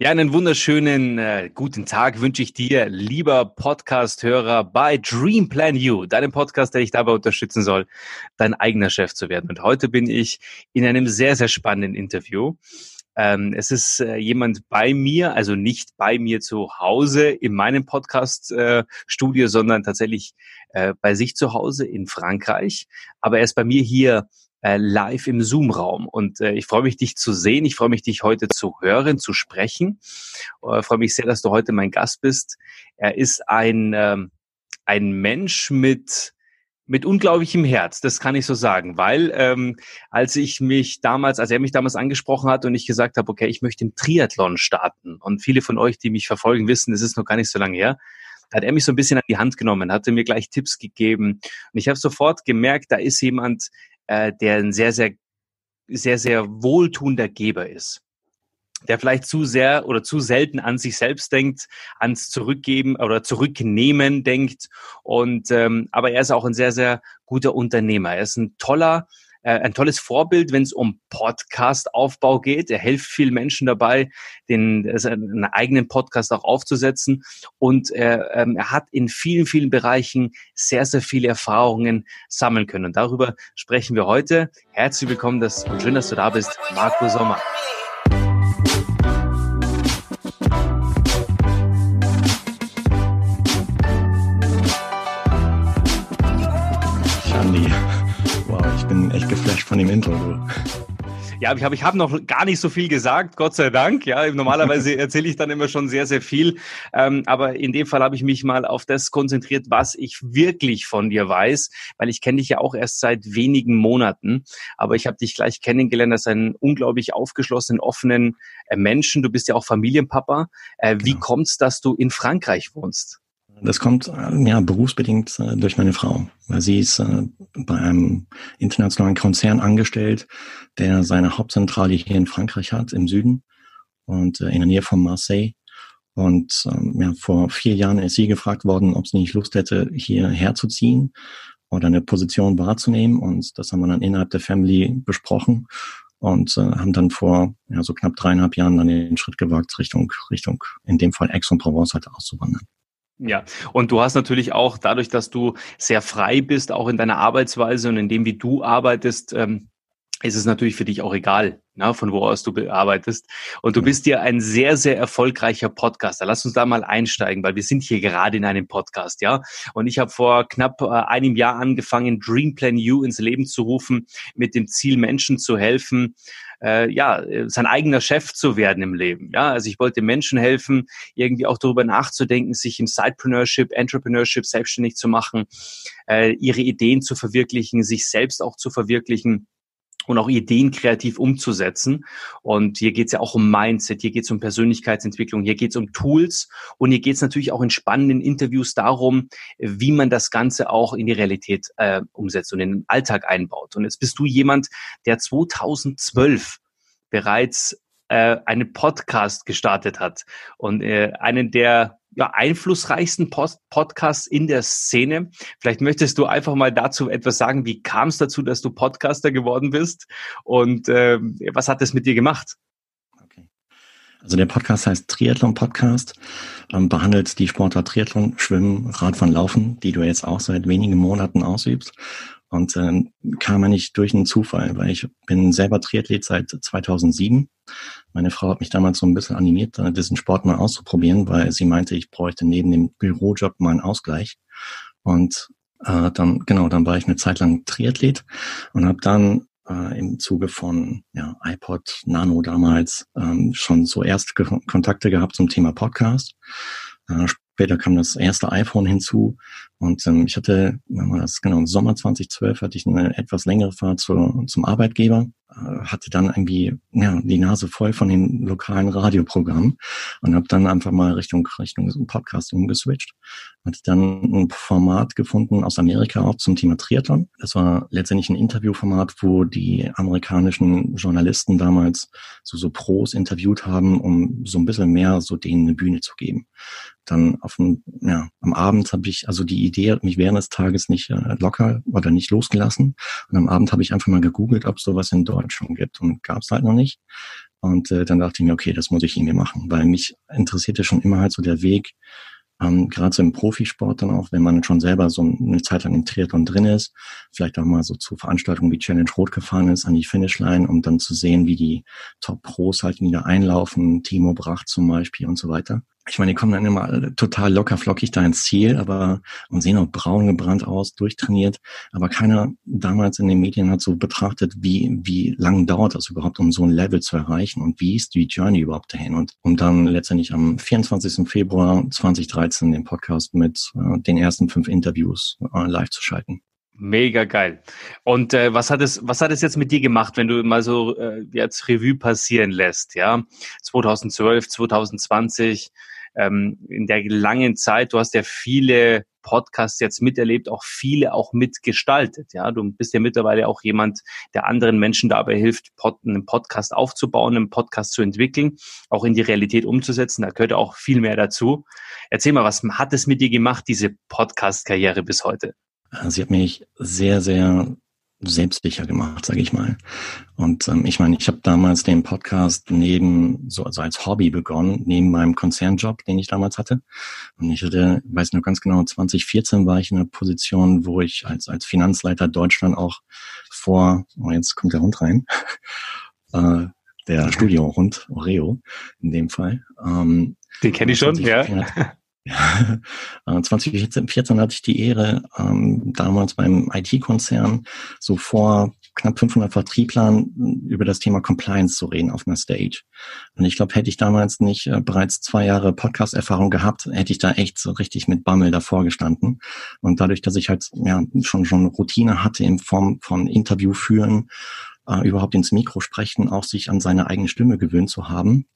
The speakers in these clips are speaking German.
Ja, einen wunderschönen äh, guten Tag wünsche ich dir, lieber Podcast-Hörer bei Dream Plan You, deinem Podcast, der dich dabei unterstützen soll, dein eigener Chef zu werden. Und heute bin ich in einem sehr, sehr spannenden Interview. Ähm, es ist äh, jemand bei mir, also nicht bei mir zu Hause in meinem Podcast-Studio, äh, sondern tatsächlich äh, bei sich zu Hause in Frankreich. Aber er ist bei mir hier äh, live im Zoom-Raum. Und äh, ich freue mich, dich zu sehen. Ich freue mich, dich heute zu hören, zu sprechen. Äh, freue mich sehr, dass du heute mein Gast bist. Er ist ein, ähm, ein Mensch mit mit unglaublichem Herz, das kann ich so sagen, weil ähm, als ich mich damals, als er mich damals angesprochen hat und ich gesagt habe, okay, ich möchte im Triathlon starten und viele von euch, die mich verfolgen, wissen, das ist noch gar nicht so lange her, hat er mich so ein bisschen an die Hand genommen, hatte mir gleich Tipps gegeben und ich habe sofort gemerkt, da ist jemand, äh, der ein sehr, sehr, sehr, sehr wohltuender Geber ist der vielleicht zu sehr oder zu selten an sich selbst denkt, ans Zurückgeben oder Zurücknehmen denkt. Und ähm, aber er ist auch ein sehr, sehr guter Unternehmer. Er ist ein toller ein tolles Vorbild, wenn es um Podcast-Aufbau geht. Er hilft vielen Menschen dabei, den einen eigenen Podcast auch aufzusetzen. Und er, ähm, er hat in vielen, vielen Bereichen sehr, sehr viele Erfahrungen sammeln können. Und darüber sprechen wir heute. Herzlich willkommen das, und schön, dass du da bist, Marco Sommer. Von dem Intro. Ja, ich habe ich hab noch gar nicht so viel gesagt, Gott sei Dank. Ja, normalerweise erzähle ich dann immer schon sehr, sehr viel. Ähm, aber in dem Fall habe ich mich mal auf das konzentriert, was ich wirklich von dir weiß, weil ich kenne dich ja auch erst seit wenigen Monaten. Aber ich habe dich gleich kennengelernt als einen unglaublich aufgeschlossenen, offenen äh, Menschen. Du bist ja auch Familienpapa. Äh, wie genau. kommt's, dass du in Frankreich wohnst? Das kommt ja berufsbedingt äh, durch meine Frau, weil sie ist äh, bei einem internationalen Konzern angestellt, der seine Hauptzentrale hier in Frankreich hat, im Süden und äh, in der Nähe von Marseille. Und ähm, ja, vor vier Jahren ist sie gefragt worden, ob sie nicht Lust hätte, hierher zu ziehen oder eine Position wahrzunehmen. Und das haben wir dann innerhalb der Family besprochen und äh, haben dann vor ja, so knapp dreieinhalb Jahren dann den Schritt gewagt, Richtung, Richtung in dem Fall Aix-en-Provence halt auszuwandern. Ja, und du hast natürlich auch dadurch, dass du sehr frei bist, auch in deiner Arbeitsweise und in dem, wie du arbeitest, ähm, ist es natürlich für dich auch egal, ne, von wo aus du arbeitest. Und du bist ja ein sehr, sehr erfolgreicher Podcaster. Lass uns da mal einsteigen, weil wir sind hier gerade in einem Podcast, ja. Und ich habe vor knapp äh, einem Jahr angefangen, Dream Plan You ins Leben zu rufen, mit dem Ziel, Menschen zu helfen, äh, ja, sein eigener Chef zu werden im Leben. Ja, also ich wollte Menschen helfen, irgendwie auch darüber nachzudenken, sich im Sidepreneurship, Entrepreneurship selbstständig zu machen, äh, ihre Ideen zu verwirklichen, sich selbst auch zu verwirklichen und auch Ideen kreativ umzusetzen. Und hier geht es ja auch um Mindset, hier geht es um Persönlichkeitsentwicklung, hier geht es um Tools und hier geht es natürlich auch in spannenden Interviews darum, wie man das Ganze auch in die Realität äh, umsetzt und in den Alltag einbaut. Und jetzt bist du jemand, der 2012 bereits äh, einen Podcast gestartet hat und äh, einen der ja, einflussreichsten Post Podcasts in der Szene. Vielleicht möchtest du einfach mal dazu etwas sagen. Wie kam es dazu, dass du Podcaster geworden bist? Und äh, was hat das mit dir gemacht? Okay. Also der Podcast heißt Triathlon Podcast, ähm, behandelt die Sportart Triathlon, Schwimmen, Radfahren, Laufen, die du jetzt auch seit wenigen Monaten ausübst. Und äh, kam eigentlich durch einen Zufall, weil ich bin selber Triathlet seit 2007. Meine Frau hat mich damals so ein bisschen animiert, diesen Sport mal auszuprobieren, weil sie meinte, ich bräuchte neben dem Bürojob mal einen Ausgleich. Und äh, dann, genau, dann war ich eine Zeit lang Triathlet und habe dann äh, im Zuge von ja, iPod Nano damals ähm, schon so erste Kontakte gehabt zum Thema Podcast. Äh, Später kam das erste iPhone hinzu und ähm, ich hatte, wenn man das? Genau, im Sommer 2012 hatte ich eine etwas längere Fahrt zu, zum Arbeitgeber, hatte dann irgendwie ja, die Nase voll von den lokalen Radioprogrammen und habe dann einfach mal Richtung Richtung Podcast umgeswitcht. Hatte dann ein Format gefunden aus Amerika auch zum Thema Triathlon. Das war letztendlich ein Interviewformat, wo die amerikanischen Journalisten damals so so Pros interviewt haben, um so ein bisschen mehr so denen eine Bühne zu geben dann auf dem, ja, am Abend habe ich, also die Idee hat mich während des Tages nicht äh, locker oder nicht losgelassen. Und am Abend habe ich einfach mal gegoogelt, ob sowas in Deutschland gibt und gab es halt noch nicht. Und äh, dann dachte ich mir, okay, das muss ich irgendwie machen, weil mich interessierte schon immer halt so der Weg, ähm, gerade so im Profisport dann auch, wenn man schon selber so eine Zeit lang im Triathlon drin ist, vielleicht auch mal so zu Veranstaltungen wie Challenge Rot gefahren ist an die Finishline, um dann zu sehen, wie die Top-Pros halt wieder einlaufen, Timo Brach zum Beispiel und so weiter ich meine, die kommen dann immer total locker flockig da ins Ziel, aber und sehen auch braun gebrannt aus, durchtrainiert. Aber keiner damals in den Medien hat so betrachtet, wie, wie lang dauert das überhaupt, um so ein Level zu erreichen und wie ist die Journey überhaupt dahin. Und um dann letztendlich am 24. Februar 2013 den Podcast mit äh, den ersten fünf Interviews äh, live zu schalten. Mega geil. Und äh, was hat es, was hat es jetzt mit dir gemacht, wenn du mal so äh, jetzt Revue passieren lässt, ja? 2012, 2020, ähm, in der langen Zeit, du hast ja viele Podcasts jetzt miterlebt, auch viele auch mitgestaltet. Ja, du bist ja mittlerweile auch jemand, der anderen Menschen dabei hilft, einen Podcast aufzubauen, einen Podcast zu entwickeln, auch in die Realität umzusetzen. Da gehört auch viel mehr dazu. Erzähl mal, was hat es mit dir gemacht, diese Podcast-Karriere bis heute? Sie hat mich sehr, sehr selbstsicher gemacht, sage ich mal. Und ähm, ich meine, ich habe damals den Podcast neben, so also als Hobby begonnen, neben meinem Konzernjob, den ich damals hatte. Und ich hatte, weiß noch ganz genau, 2014 war ich in einer Position, wo ich als, als Finanzleiter Deutschland auch vor, oh, jetzt kommt der Hund rein, äh, der Studiohund, Oreo in dem Fall. Ähm, den kenne ich schon, ja. 2014 hatte ich die Ehre, ähm, damals beim IT-Konzern so vor knapp 500 Vertrieblern über das Thema Compliance zu reden auf einer Stage. Und ich glaube, hätte ich damals nicht äh, bereits zwei Jahre Podcast-Erfahrung gehabt, hätte ich da echt so richtig mit Bammel davor gestanden. Und dadurch, dass ich halt ja schon schon Routine hatte in Form von Interview führen, äh, überhaupt ins Mikro sprechen, auch sich an seine eigene Stimme gewöhnt zu haben,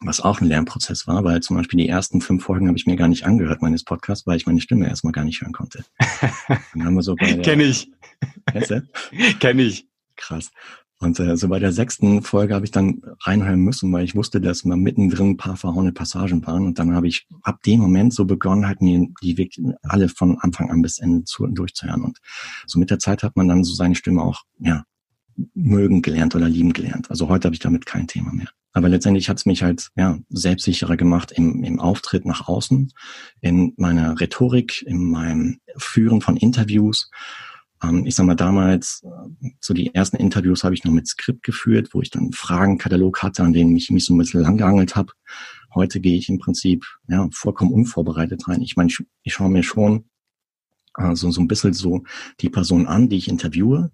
was auch ein Lernprozess war, weil zum Beispiel die ersten fünf Folgen habe ich mir gar nicht angehört meines Podcasts, weil ich meine Stimme erstmal gar nicht hören konnte. Dann haben wir so bei der, Kenn ich. Kennst du? Kenn ich. Krass. Und äh, so bei der sechsten Folge habe ich dann reinhören müssen, weil ich wusste, dass mal mittendrin ein paar verhauene Passagen waren. Und dann habe ich ab dem Moment so begonnen, halt mir die alle von Anfang an bis Ende zu, durchzuhören. Und so mit der Zeit hat man dann so seine Stimme auch ja mögen gelernt oder lieben gelernt. Also heute habe ich damit kein Thema mehr. Aber letztendlich hat es mich halt ja, selbstsicherer gemacht im, im Auftritt nach außen, in meiner Rhetorik, in meinem Führen von Interviews. Ähm, ich sag mal, damals, äh, so die ersten Interviews habe ich noch mit Skript geführt, wo ich dann einen Fragenkatalog hatte, an denen ich mich so ein bisschen langgeangelt habe. Heute gehe ich im Prinzip ja, vollkommen unvorbereitet rein. Ich meine, ich, ich schaue mir schon also so ein bisschen so die Person an, die ich interviewe,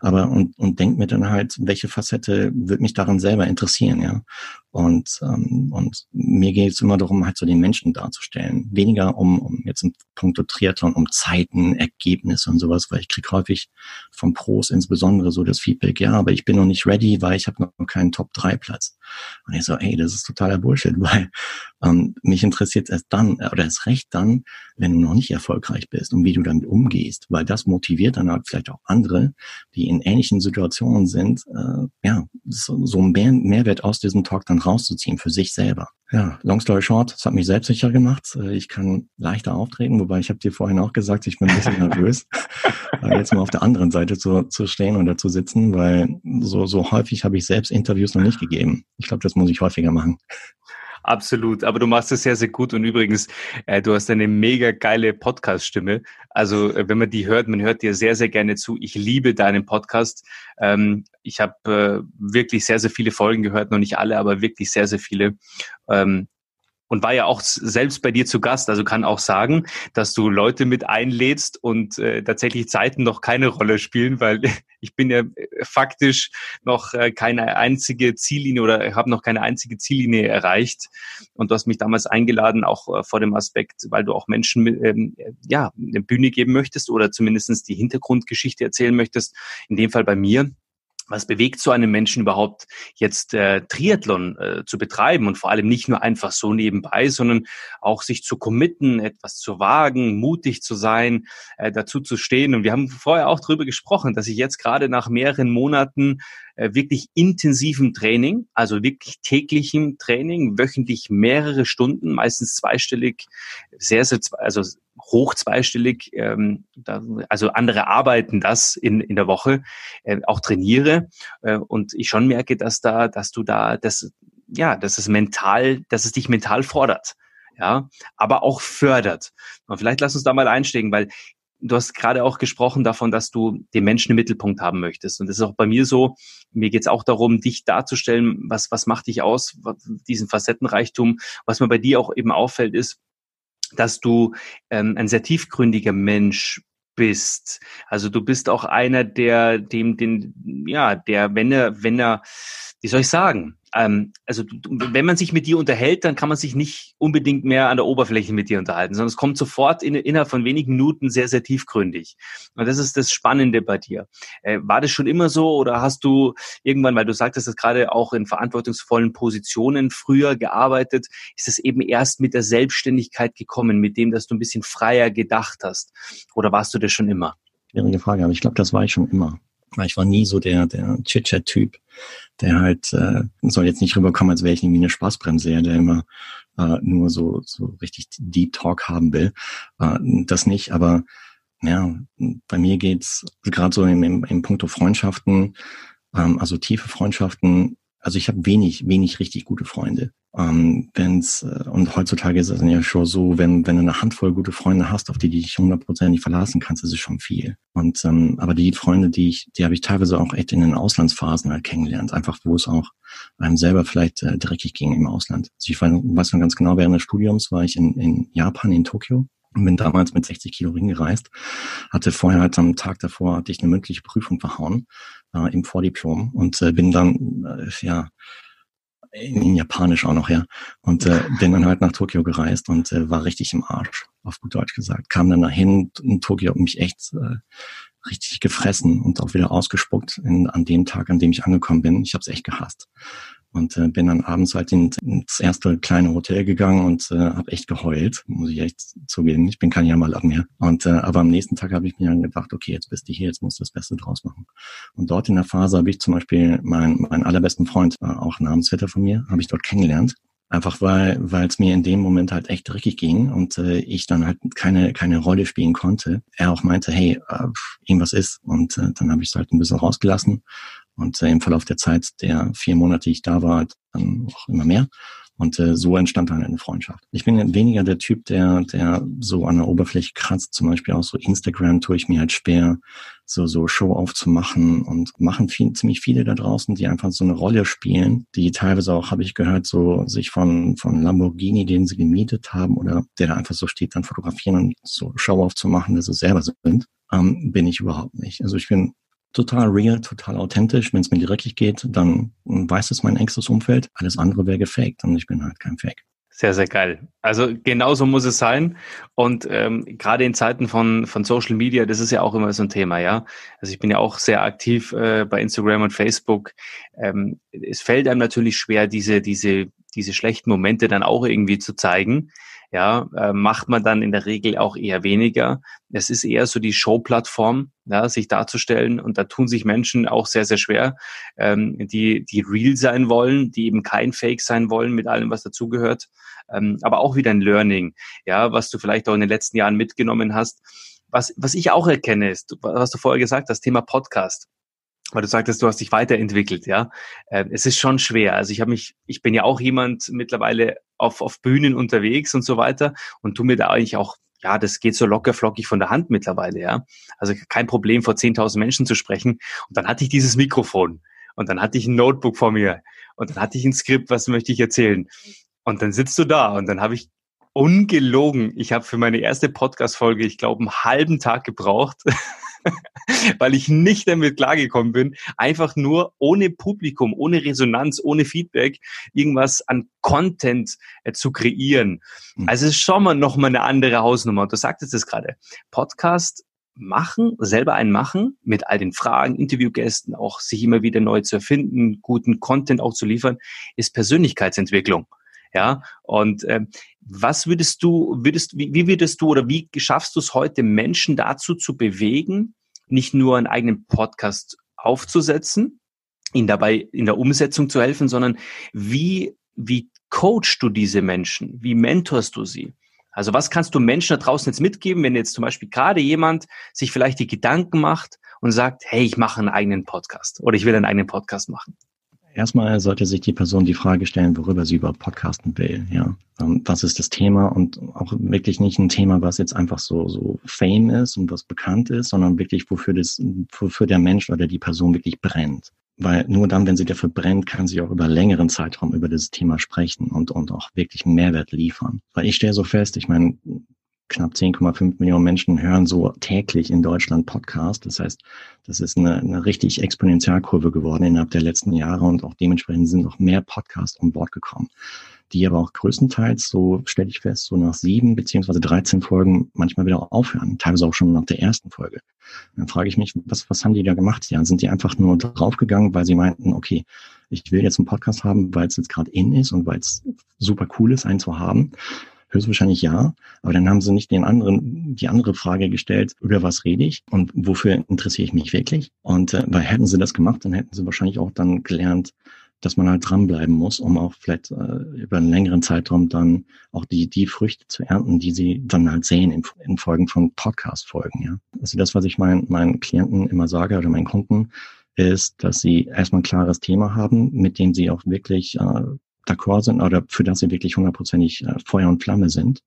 aber und, und denke mir dann halt, welche Facette wird mich daran selber interessieren, ja. Und, ähm, und mir geht es immer darum, halt so den Menschen darzustellen. Weniger um, um jetzt im Punkt Triathlon, um Zeiten, Ergebnisse und sowas, weil ich krieg häufig von Pros insbesondere so das Feedback, ja, aber ich bin noch nicht ready, weil ich habe noch keinen Top-3-Platz. Und ich so, ey, das ist totaler Bullshit, weil ähm, mich interessiert erst dann, oder erst recht dann, wenn du noch nicht erfolgreich bist und wie du damit umgehst, weil das motiviert dann halt vielleicht auch andere, die in ähnlichen Situationen sind, äh, ja, so, so mehr Mehrwert aus diesem Talk dann rauszuziehen für sich selber. Ja, long story short, es hat mich selbstsicher gemacht. Äh, ich kann leichter auftreten, wobei ich habe dir vorhin auch gesagt, ich bin ein bisschen nervös, jetzt mal auf der anderen Seite zu, zu stehen oder zu sitzen, weil so, so häufig habe ich selbst Interviews noch nicht gegeben. Ich glaube, das muss ich häufiger machen. Absolut, aber du machst es sehr, sehr gut und übrigens, äh, du hast eine mega geile Podcast-Stimme. Also äh, wenn man die hört, man hört dir sehr, sehr gerne zu. Ich liebe deinen Podcast. Ähm, ich habe äh, wirklich sehr, sehr viele Folgen gehört, noch nicht alle, aber wirklich sehr, sehr viele. Ähm, und war ja auch selbst bei dir zu Gast. Also kann auch sagen, dass du Leute mit einlädst und äh, tatsächlich Zeiten noch keine Rolle spielen, weil ich bin ja äh, faktisch noch äh, keine einzige Ziellinie oder habe noch keine einzige Ziellinie erreicht. Und du hast mich damals eingeladen, auch äh, vor dem Aspekt, weil du auch Menschen ähm, ja eine Bühne geben möchtest oder zumindestens die Hintergrundgeschichte erzählen möchtest. In dem Fall bei mir was bewegt so einen Menschen überhaupt jetzt äh, Triathlon äh, zu betreiben und vor allem nicht nur einfach so nebenbei, sondern auch sich zu committen, etwas zu wagen, mutig zu sein, äh, dazu zu stehen. Und wir haben vorher auch darüber gesprochen, dass ich jetzt gerade nach mehreren Monaten wirklich intensivem Training, also wirklich täglichem Training, wöchentlich mehrere Stunden, meistens zweistellig, sehr, sehr, also hoch zweistellig, ähm, also andere arbeiten das in, in der Woche, äh, auch trainiere äh, und ich schon merke, dass da, dass du da, das, ja, dass es mental, dass es dich mental fordert ja, aber auch fördert. Und vielleicht lass uns da mal einsteigen, weil du hast gerade auch gesprochen davon, dass du den Menschen im Mittelpunkt haben möchtest. Und das ist auch bei mir so. Mir geht es auch darum, dich darzustellen, was, was macht dich aus, diesen Facettenreichtum. Was mir bei dir auch eben auffällt, ist, dass du ähm, ein sehr tiefgründiger Mensch bist. Also du bist auch einer, der dem, den, ja, der, wenn er, wenn er, wie soll ich sagen, ähm, also wenn man sich mit dir unterhält, dann kann man sich nicht unbedingt mehr an der Oberfläche mit dir unterhalten, sondern es kommt sofort in, innerhalb von wenigen Minuten sehr, sehr tiefgründig. Und das ist das Spannende bei dir. Äh, war das schon immer so oder hast du irgendwann, weil du sagtest, dass gerade auch in verantwortungsvollen Positionen früher gearbeitet, ist es eben erst mit der Selbstständigkeit gekommen, mit dem, dass du ein bisschen freier gedacht hast? Oder warst du das schon immer? Schwierige Frage, aber ich glaube, das war ich schon immer. Ich war nie so der, der Chit-Chat-Typ, der halt, äh, soll jetzt nicht rüberkommen, als wäre ich irgendwie eine Spaßbremse, der immer äh, nur so, so richtig Deep Talk haben will. Äh, das nicht, aber ja, bei mir geht's gerade so im, im, im Punkto Freundschaften, ähm, also tiefe Freundschaften, also ich habe wenig, wenig richtig gute Freunde. Ähm, wenn's, äh, und heutzutage ist es ja schon so, wenn, wenn du eine Handvoll gute Freunde hast, auf die, die dich hundertprozentig verlassen kannst, ist es schon viel. Und ähm, aber die Freunde, die ich, die habe ich teilweise auch echt in den Auslandsphasen halt kennengelernt, einfach wo es auch einem selber vielleicht äh, dreckig ging im Ausland. Also ich weiß noch ganz genau, während des Studiums war ich in, in Japan, in Tokio und bin damals mit 60 Kilo hingereist. Hatte vorher halt am Tag davor hatte ich eine mündliche Prüfung verhauen äh, im Vordiplom und äh, bin dann äh, ja in, Japanisch auch noch, ja. Und äh, bin dann halt nach Tokio gereist und äh, war richtig im Arsch, auf gut Deutsch gesagt. Kam dann dahin in Tokio, und mich echt äh, richtig gefressen und auch wieder ausgespuckt in, an dem Tag, an dem ich angekommen bin. Ich habe es echt gehasst und äh, bin dann abends halt in, ins erste kleine Hotel gegangen und äh, habe echt geheult, muss ich echt zugeben. Ich bin kein Jammerlack mehr. Und äh, aber am nächsten Tag habe ich mir dann gedacht, okay, jetzt bist du hier, jetzt musst du das Beste draus machen. Und dort in der Phase habe ich zum Beispiel meinen meinen allerbesten Freund, äh, auch Namensvetter von mir, habe ich dort kennengelernt. Einfach weil weil es mir in dem Moment halt echt dreckig ging und äh, ich dann halt keine keine Rolle spielen konnte. Er auch meinte, hey, äh, irgendwas ist. Und äh, dann habe ich es halt ein bisschen rausgelassen und äh, im Verlauf der Zeit der vier Monate, die ich da war, dann auch immer mehr. Und äh, so entstand dann eine Freundschaft. Ich bin weniger der Typ, der, der so an der Oberfläche kratzt. Zum Beispiel auch so Instagram tue ich mir halt schwer, so, so Show aufzumachen und machen viel, ziemlich viele da draußen, die einfach so eine Rolle spielen, die teilweise auch, habe ich gehört, so sich von, von Lamborghini, den sie gemietet haben oder der da einfach so steht, dann fotografieren und so Show aufzumachen, dass sie selber sind, ähm, bin ich überhaupt nicht. Also ich bin total real, total authentisch. Wenn es mir direkt geht, dann weiß es mein engstes Umfeld. Alles andere wäre gefaked und ich bin halt kein Fake. Sehr, sehr geil. Also genauso muss es sein. Und ähm, gerade in Zeiten von, von Social Media, das ist ja auch immer so ein Thema, ja. Also ich bin ja auch sehr aktiv äh, bei Instagram und Facebook. Ähm, es fällt einem natürlich schwer, diese, diese, diese schlechten Momente dann auch irgendwie zu zeigen ja, äh, macht man dann in der Regel auch eher weniger. Es ist eher so die Show-Plattform, ja, sich darzustellen und da tun sich Menschen auch sehr, sehr schwer, ähm, die, die real sein wollen, die eben kein Fake sein wollen mit allem, was dazugehört, ähm, aber auch wieder ein Learning, ja, was du vielleicht auch in den letzten Jahren mitgenommen hast. Was, was ich auch erkenne, ist, was du vorher gesagt hast, Thema Podcast weil du sagtest, du hast dich weiterentwickelt, ja. Äh, es ist schon schwer. Also ich habe mich, ich bin ja auch jemand mittlerweile auf, auf Bühnen unterwegs und so weiter und tu mir da eigentlich auch, ja, das geht so locker flockig von der Hand mittlerweile, ja. Also kein Problem, vor 10.000 Menschen zu sprechen. Und dann hatte ich dieses Mikrofon und dann hatte ich ein Notebook vor mir und dann hatte ich ein Skript, was möchte ich erzählen. Und dann sitzt du da und dann habe ich ungelogen, ich habe für meine erste Podcast-Folge, ich glaube, einen halben Tag gebraucht. weil ich nicht damit klargekommen bin, einfach nur ohne Publikum, ohne Resonanz, ohne Feedback irgendwas an Content äh, zu kreieren. Mhm. Also es ist schon mal nochmal eine andere Hausnummer. Und du sagtest es gerade. Podcast machen, selber einen machen, mit all den Fragen, Interviewgästen, auch sich immer wieder neu zu erfinden, guten Content auch zu liefern, ist Persönlichkeitsentwicklung. Ja, und ähm, was würdest du, würdest, wie, wie würdest du oder wie schaffst du es heute, Menschen dazu zu bewegen, nicht nur einen eigenen Podcast aufzusetzen, ihnen dabei in der Umsetzung zu helfen, sondern wie, wie coachst du diese Menschen? Wie mentorst du sie? Also was kannst du Menschen da draußen jetzt mitgeben, wenn jetzt zum Beispiel gerade jemand sich vielleicht die Gedanken macht und sagt, hey, ich mache einen eigenen Podcast oder ich will einen eigenen Podcast machen? Erstmal sollte sich die Person die Frage stellen, worüber sie überhaupt podcasten will. Ja, ähm, was ist das Thema und auch wirklich nicht ein Thema, was jetzt einfach so so Fame ist und was bekannt ist, sondern wirklich wofür das, wofür der Mensch oder die Person wirklich brennt. Weil nur dann, wenn sie dafür brennt, kann sie auch über längeren Zeitraum über dieses Thema sprechen und und auch wirklich Mehrwert liefern. Weil ich stelle so fest, ich meine, knapp 10,5 Millionen Menschen hören so täglich in Deutschland Podcast. Das heißt, das ist eine, eine richtig Exponentialkurve geworden innerhalb der letzten Jahre und auch dementsprechend sind noch mehr Podcasts um Bord gekommen, die aber auch größtenteils, so stelle ich fest, so nach sieben beziehungsweise 13 Folgen manchmal wieder aufhören, teilweise auch schon nach der ersten Folge. Dann frage ich mich, was, was haben die da gemacht? Ja, sind die einfach nur draufgegangen, weil sie meinten, okay, ich will jetzt einen Podcast haben, weil es jetzt gerade in ist und weil es super cool ist, einen zu haben? Höchstwahrscheinlich ja, aber dann haben sie nicht den anderen, die andere Frage gestellt, über was rede ich und wofür interessiere ich mich wirklich? Und äh, weil hätten sie das gemacht, dann hätten sie wahrscheinlich auch dann gelernt, dass man halt dranbleiben muss, um auch vielleicht äh, über einen längeren Zeitraum dann auch die, die Früchte zu ernten, die sie dann halt sehen in, in Folgen von Podcast-Folgen, ja. Also das, was ich meinen, meinen Klienten immer sage oder meinen Kunden, ist, dass sie erstmal ein klares Thema haben, mit dem sie auch wirklich äh, d'accord sind oder für das sie wirklich hundertprozentig äh, Feuer und Flamme sind,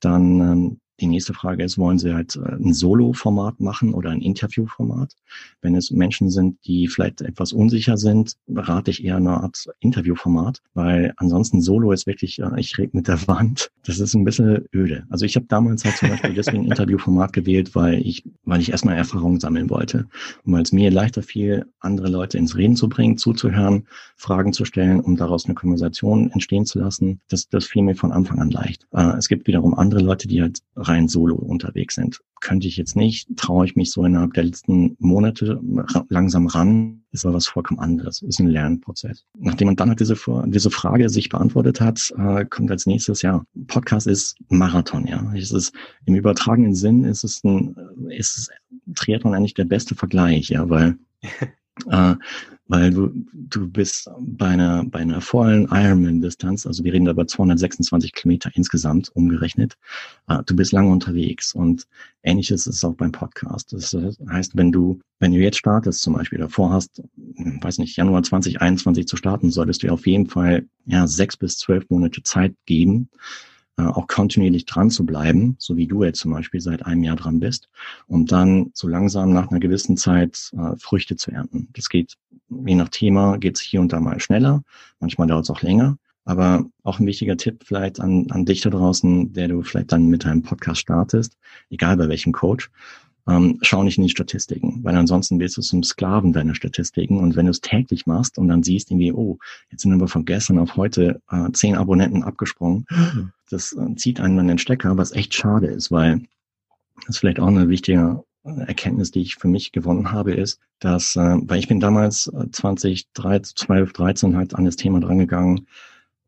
dann ähm, die nächste Frage ist, wollen Sie halt äh, ein Solo-Format machen oder ein Interview-Format? Wenn es Menschen sind, die vielleicht etwas unsicher sind, rate ich eher eine Art Interview-Format, weil ansonsten Solo ist wirklich, äh, ich rede mit der Wand. Das ist ein bisschen öde. Also ich habe damals halt zum Beispiel deswegen ein Interview-Format gewählt, weil ich, weil ich erstmal Erfahrungen sammeln wollte und weil es mir leichter fiel, andere Leute ins Reden zu bringen, zuzuhören, Fragen zu stellen, um daraus eine Konversation entstehen zu lassen. Das, das fiel mir von Anfang an leicht. Äh, es gibt wiederum andere Leute, die halt rein solo unterwegs sind. Könnte ich jetzt nicht, traue ich mich so innerhalb der letzten Monate langsam ran, ist aber was vollkommen anderes, ist ein Lernprozess. Nachdem man dann halt diese, diese Frage sich beantwortet hat, äh, kommt als nächstes, ja, Podcast ist Marathon, ja. Es ist, im übertragenen Sinn ist es ein, ist es Triathlon eigentlich der beste Vergleich, ja, weil äh, weil du, du bist bei einer, bei einer vollen Ironman-Distanz, also wir reden da über 226 Kilometer insgesamt umgerechnet, äh, du bist lange unterwegs und ähnliches ist es auch beim Podcast. Das heißt, wenn du, wenn du jetzt startest zum Beispiel, davor hast, weiß nicht, Januar 2021 zu starten, solltest du auf jeden Fall ja sechs bis zwölf Monate Zeit geben, äh, auch kontinuierlich dran zu bleiben, so wie du jetzt zum Beispiel seit einem Jahr dran bist, um dann so langsam nach einer gewissen Zeit äh, Früchte zu ernten. Das geht, je nach Thema, geht es hier und da mal schneller, manchmal dauert es auch länger. Aber auch ein wichtiger Tipp vielleicht an, an dich da draußen, der du vielleicht dann mit deinem Podcast startest, egal bei welchem Coach, ähm, schau nicht in die Statistiken, weil ansonsten wirst du zum Sklaven deiner Statistiken. Und wenn du es täglich machst und dann siehst irgendwie, oh, jetzt sind aber von gestern auf heute äh, zehn Abonnenten abgesprungen, das äh, zieht einen an den Stecker, was echt schade ist, weil das ist vielleicht auch eine wichtige Erkenntnis, die ich für mich gewonnen habe, ist, dass, äh, weil ich bin damals 2012, 13 halt an das Thema drangegangen,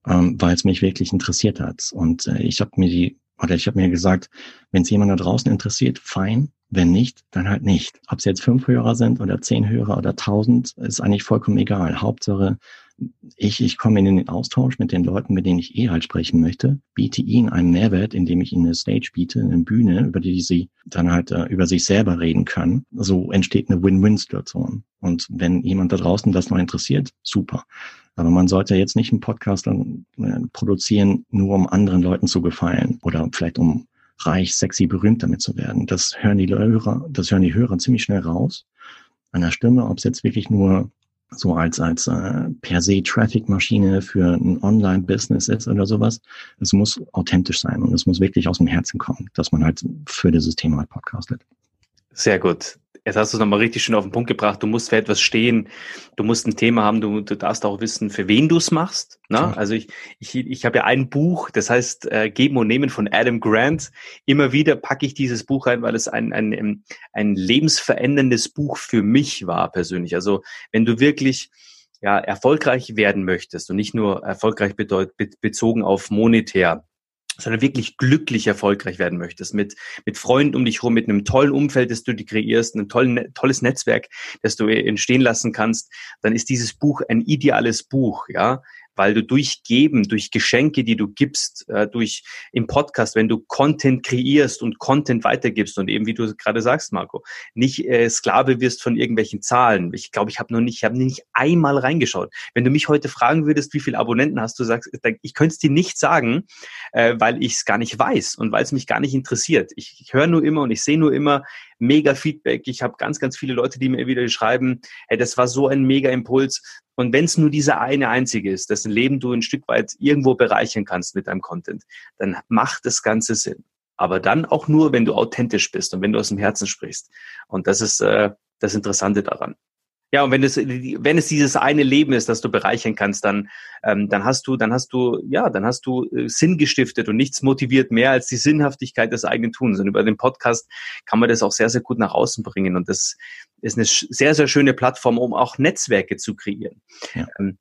ähm, weil es mich wirklich interessiert hat. Und äh, ich habe mir die, oder ich habe mir gesagt, wenn es jemand da draußen interessiert, fein, wenn nicht, dann halt nicht. Ob es jetzt fünf Hörer sind oder zehn Hörer oder tausend, ist eigentlich vollkommen egal. Hauptsache, ich, ich komme in den Austausch mit den Leuten, mit denen ich eh halt sprechen möchte, biete ihnen einen Mehrwert, indem ich ihnen eine Stage biete, eine Bühne, über die sie dann halt äh, über sich selber reden können. So entsteht eine Win-Win-Situation. Und wenn jemand da draußen das noch interessiert, super. Aber man sollte jetzt nicht einen Podcast dann, äh, produzieren, nur um anderen Leuten zu gefallen oder vielleicht um reich, sexy, berühmt damit zu werden. Das hören die Hörer, das hören die Hörer ziemlich schnell raus an der Stimme, ob es jetzt wirklich nur so als als äh, per se Traffic-Maschine für ein Online-Business ist oder sowas. Es muss authentisch sein und es muss wirklich aus dem Herzen kommen, dass man halt für dieses Thema halt podcastet. Sehr gut jetzt hast du es nochmal richtig schön auf den Punkt gebracht. Du musst für etwas stehen. Du musst ein Thema haben. Du, du darfst auch wissen, für wen du es machst. Ne? Also ich, ich, ich habe ja ein Buch, das heißt äh, Geben und Nehmen von Adam Grant. Immer wieder packe ich dieses Buch rein, weil es ein, ein, ein lebensveränderndes Buch für mich war persönlich. Also wenn du wirklich ja, erfolgreich werden möchtest und nicht nur erfolgreich bedeut, be, bezogen auf monetär, sondern wirklich glücklich erfolgreich werden möchtest, mit, mit Freunden um dich herum, mit einem tollen Umfeld, das du dir kreierst, ein tollen, tolles Netzwerk, das du entstehen lassen kannst, dann ist dieses Buch ein ideales Buch, ja, weil du durch Geben, durch Geschenke, die du gibst, äh, durch im Podcast, wenn du Content kreierst und Content weitergibst und eben wie du gerade sagst, Marco, nicht äh, Sklave wirst von irgendwelchen Zahlen. Ich glaube, ich habe noch nicht, ich habe nicht einmal reingeschaut. Wenn du mich heute fragen würdest, wie viele Abonnenten hast du, sagst, ich könnte es dir nicht sagen, äh, weil ich es gar nicht weiß und weil es mich gar nicht interessiert. Ich, ich höre nur immer und ich sehe nur immer mega Feedback. Ich habe ganz, ganz viele Leute, die mir wieder schreiben, hey, das war so ein mega Impuls. Und wenn es nur dieser eine einzige ist, dessen Leben du ein Stück weit irgendwo bereichern kannst mit deinem Content, dann macht das Ganze Sinn. Aber dann auch nur, wenn du authentisch bist und wenn du aus dem Herzen sprichst. Und das ist äh, das Interessante daran. Ja, und wenn es, wenn es dieses eine Leben ist, das du bereichern kannst, dann, ähm, dann hast du, dann hast du, ja, dann hast du äh, Sinn gestiftet und nichts motiviert mehr als die Sinnhaftigkeit des eigenen Tuns. Und über den Podcast kann man das auch sehr, sehr gut nach außen bringen. Und das ist eine sehr, sehr schöne Plattform, um auch Netzwerke zu kreieren. Ja. Ähm,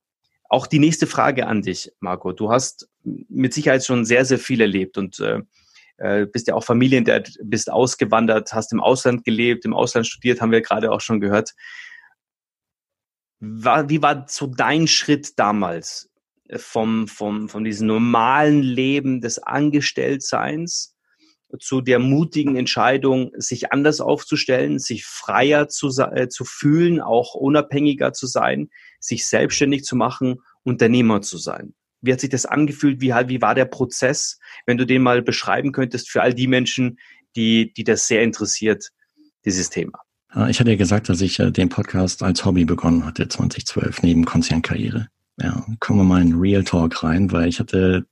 auch die nächste Frage an dich, Marco. Du hast mit Sicherheit schon sehr, sehr viel erlebt und äh, äh bist ja auch Familien, der bist ausgewandert, hast im Ausland gelebt, im Ausland studiert, haben wir gerade auch schon gehört wie war so dein Schritt damals äh, vom, vom, von diesem normalen Leben des Angestelltseins zu der mutigen Entscheidung, sich anders aufzustellen, sich freier zu, äh, zu fühlen, auch unabhängiger zu sein, sich selbstständig zu machen, Unternehmer zu sein? Wie hat sich das angefühlt? Wie, wie war der Prozess? Wenn du den mal beschreiben könntest für all die Menschen, die, die das sehr interessiert, dieses Thema. Äh, ich hatte ja gesagt, dass ich äh, den Podcast als Hobby begonnen hatte 2012 neben Konzernkarriere. Ja, kommen wir mal in Real Talk rein, weil ich hatte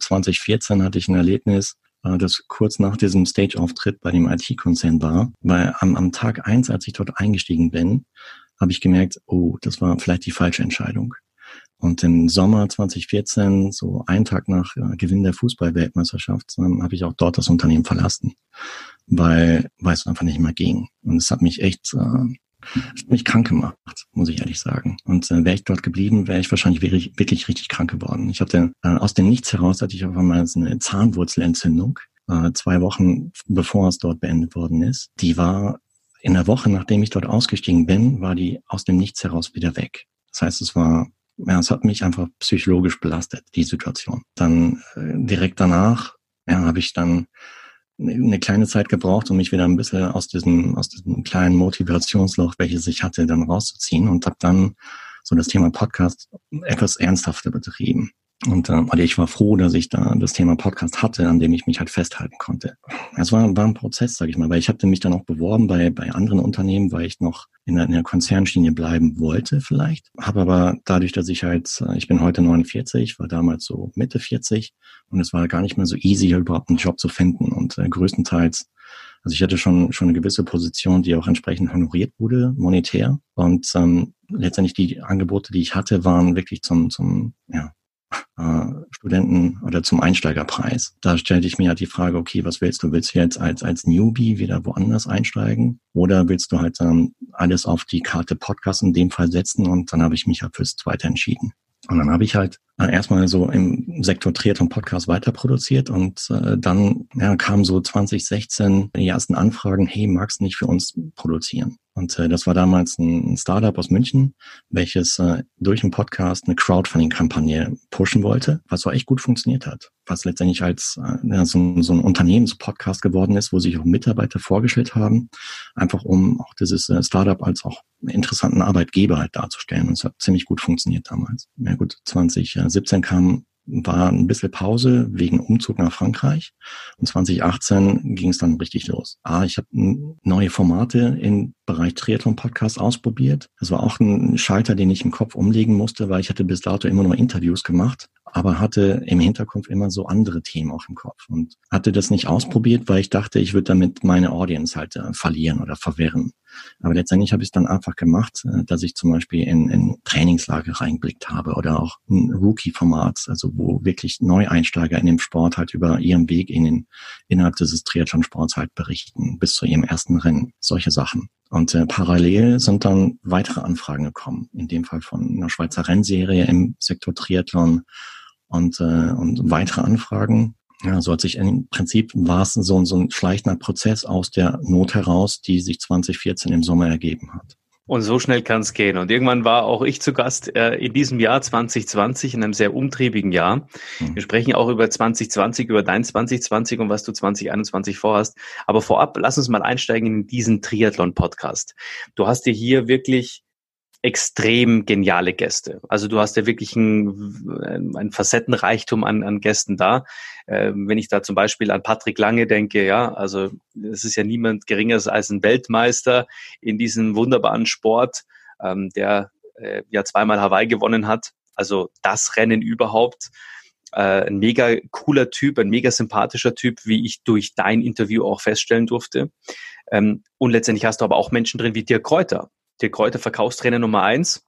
2014 hatte ich ein Erlebnis, äh, das kurz nach diesem Stage-Auftritt bei dem IT-Konzern war. Weil am, am Tag eins, als ich dort eingestiegen bin, habe ich gemerkt, oh, das war vielleicht die falsche Entscheidung. Und im Sommer 2014, so einen Tag nach Gewinn der Fußball-Weltmeisterschaft, habe ich auch dort das Unternehmen verlassen weil, weil es einfach nicht mehr ging. Und es hat mich echt, äh, hat mich krank gemacht, muss ich ehrlich sagen. Und äh, wäre ich dort geblieben, wäre ich wahrscheinlich wirklich, wirklich richtig krank geworden. Ich hatte äh, aus dem Nichts heraus hatte ich auf einmal so eine Zahnwurzelentzündung, äh, zwei Wochen bevor es dort beendet worden ist. Die war in der Woche, nachdem ich dort ausgestiegen bin, war die aus dem Nichts heraus wieder weg. Das heißt, es war ja, es hat mich einfach psychologisch belastet, die Situation. Dann äh, direkt danach ja, habe ich dann eine kleine Zeit gebraucht, um mich wieder ein bisschen aus diesem, aus diesem kleinen Motivationsloch, welches ich hatte, dann rauszuziehen und habe dann so das Thema Podcast etwas ernsthafter betrieben. Und äh, also ich war froh, dass ich da das Thema Podcast hatte, an dem ich mich halt festhalten konnte. Es war, war ein Prozess, sage ich mal, weil ich hatte mich dann auch beworben bei, bei anderen Unternehmen, weil ich noch in der, in der Konzernschiene bleiben wollte vielleicht. Habe aber dadurch, dass ich halt, äh, ich bin heute 49, war damals so Mitte 40 und es war gar nicht mehr so easy, überhaupt einen Job zu finden. Und äh, größtenteils also ich hatte schon schon eine gewisse Position, die auch entsprechend honoriert wurde, monetär. Und ähm, letztendlich die Angebote, die ich hatte, waren wirklich zum zum ja, äh, Studenten oder zum Einsteigerpreis. Da stellte ich mir halt die Frage, okay, was willst du? Willst du jetzt als, als Newbie wieder woanders einsteigen? Oder willst du halt ähm, alles auf die Karte Podcast in dem Fall setzen? Und dann habe ich mich halt fürs Zweite entschieden. Und dann habe ich halt erstmal so im Sektor Triathlon Podcast weiter produziert und äh, dann ja, kam so 2016 die ersten Anfragen, hey, magst du nicht für uns produzieren? Und äh, das war damals ein Startup aus München, welches äh, durch einen Podcast eine Crowdfunding-Kampagne pushen wollte, was auch echt gut funktioniert hat. Was letztendlich als äh, so, so ein Unternehmenspodcast geworden ist, wo sich auch Mitarbeiter vorgestellt haben, einfach um auch dieses äh, Startup als auch interessanten Arbeitgeber halt darzustellen. Und es hat ziemlich gut funktioniert damals. Ja gut, 2017 kam war ein bisschen Pause wegen Umzug nach Frankreich. Und 2018 ging es dann richtig los. Ah, ich habe neue Formate im Bereich Triathlon Podcast ausprobiert. Das war auch ein Schalter, den ich im Kopf umlegen musste, weil ich hatte bis dato immer nur Interviews gemacht, aber hatte im Hinterkopf immer so andere Themen auch im Kopf und hatte das nicht ausprobiert, weil ich dachte, ich würde damit meine Audience halt äh, verlieren oder verwirren. Aber letztendlich habe ich es dann einfach gemacht, äh, dass ich zum Beispiel in, in Trainingslager reingeblickt habe oder auch ein Rookie-Format, also wo wirklich Neueinsteiger in dem Sport halt über ihren Weg in den, innerhalb dieses Triathlon-Sports halt berichten, bis zu ihrem ersten Rennen, solche Sachen. Und äh, parallel sind dann weitere Anfragen gekommen, in dem Fall von einer Schweizer Rennserie im Sektor Triathlon und, äh, und weitere Anfragen Ja, so hat sich im Prinzip war es so, so ein schleichender Prozess aus der Not heraus, die sich 2014 im Sommer ergeben hat. Und so schnell kann es gehen. Und irgendwann war auch ich zu Gast äh, in diesem Jahr 2020, in einem sehr umtriebigen Jahr. Mhm. Wir sprechen auch über 2020, über dein 2020 und was du 2021 vorhast. Aber vorab, lass uns mal einsteigen in diesen Triathlon-Podcast. Du hast dir hier wirklich extrem geniale Gäste. Also du hast ja wirklich ein, ein Facettenreichtum an, an Gästen da. Ähm, wenn ich da zum Beispiel an Patrick Lange denke, ja, also es ist ja niemand geringeres als ein Weltmeister in diesem wunderbaren Sport, ähm, der äh, ja zweimal Hawaii gewonnen hat. Also das Rennen überhaupt. Äh, ein mega cooler Typ, ein mega sympathischer Typ, wie ich durch dein Interview auch feststellen durfte. Ähm, und letztendlich hast du aber auch Menschen drin wie Dirk Kräuter, der Kräuter Verkaufstrainer Nummer eins.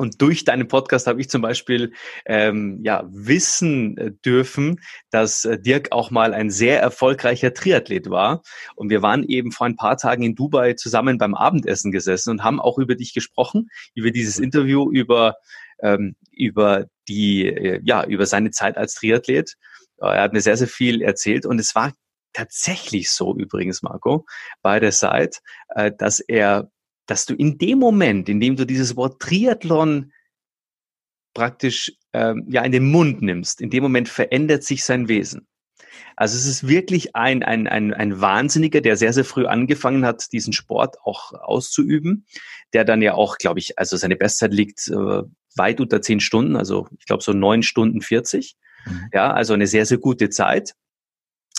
Und durch deinen Podcast habe ich zum Beispiel ähm, ja, wissen äh, dürfen, dass äh, Dirk auch mal ein sehr erfolgreicher Triathlet war. Und wir waren eben vor ein paar Tagen in Dubai zusammen beim Abendessen gesessen und haben auch über dich gesprochen, über dieses Interview, über, ähm, über die, äh, ja, über seine Zeit als Triathlet. Er hat mir sehr, sehr viel erzählt und es war tatsächlich so übrigens, Marco, bei der Site, äh, dass er dass du in dem Moment, in dem du dieses Wort Triathlon praktisch ähm, ja in den Mund nimmst, in dem Moment verändert sich sein Wesen. Also es ist wirklich ein, ein, ein, ein Wahnsinniger, der sehr, sehr früh angefangen hat, diesen Sport auch auszuüben, der dann ja auch, glaube ich, also seine Bestzeit liegt äh, weit unter zehn Stunden, also ich glaube so neun Stunden 40. Mhm. Ja, also eine sehr, sehr gute Zeit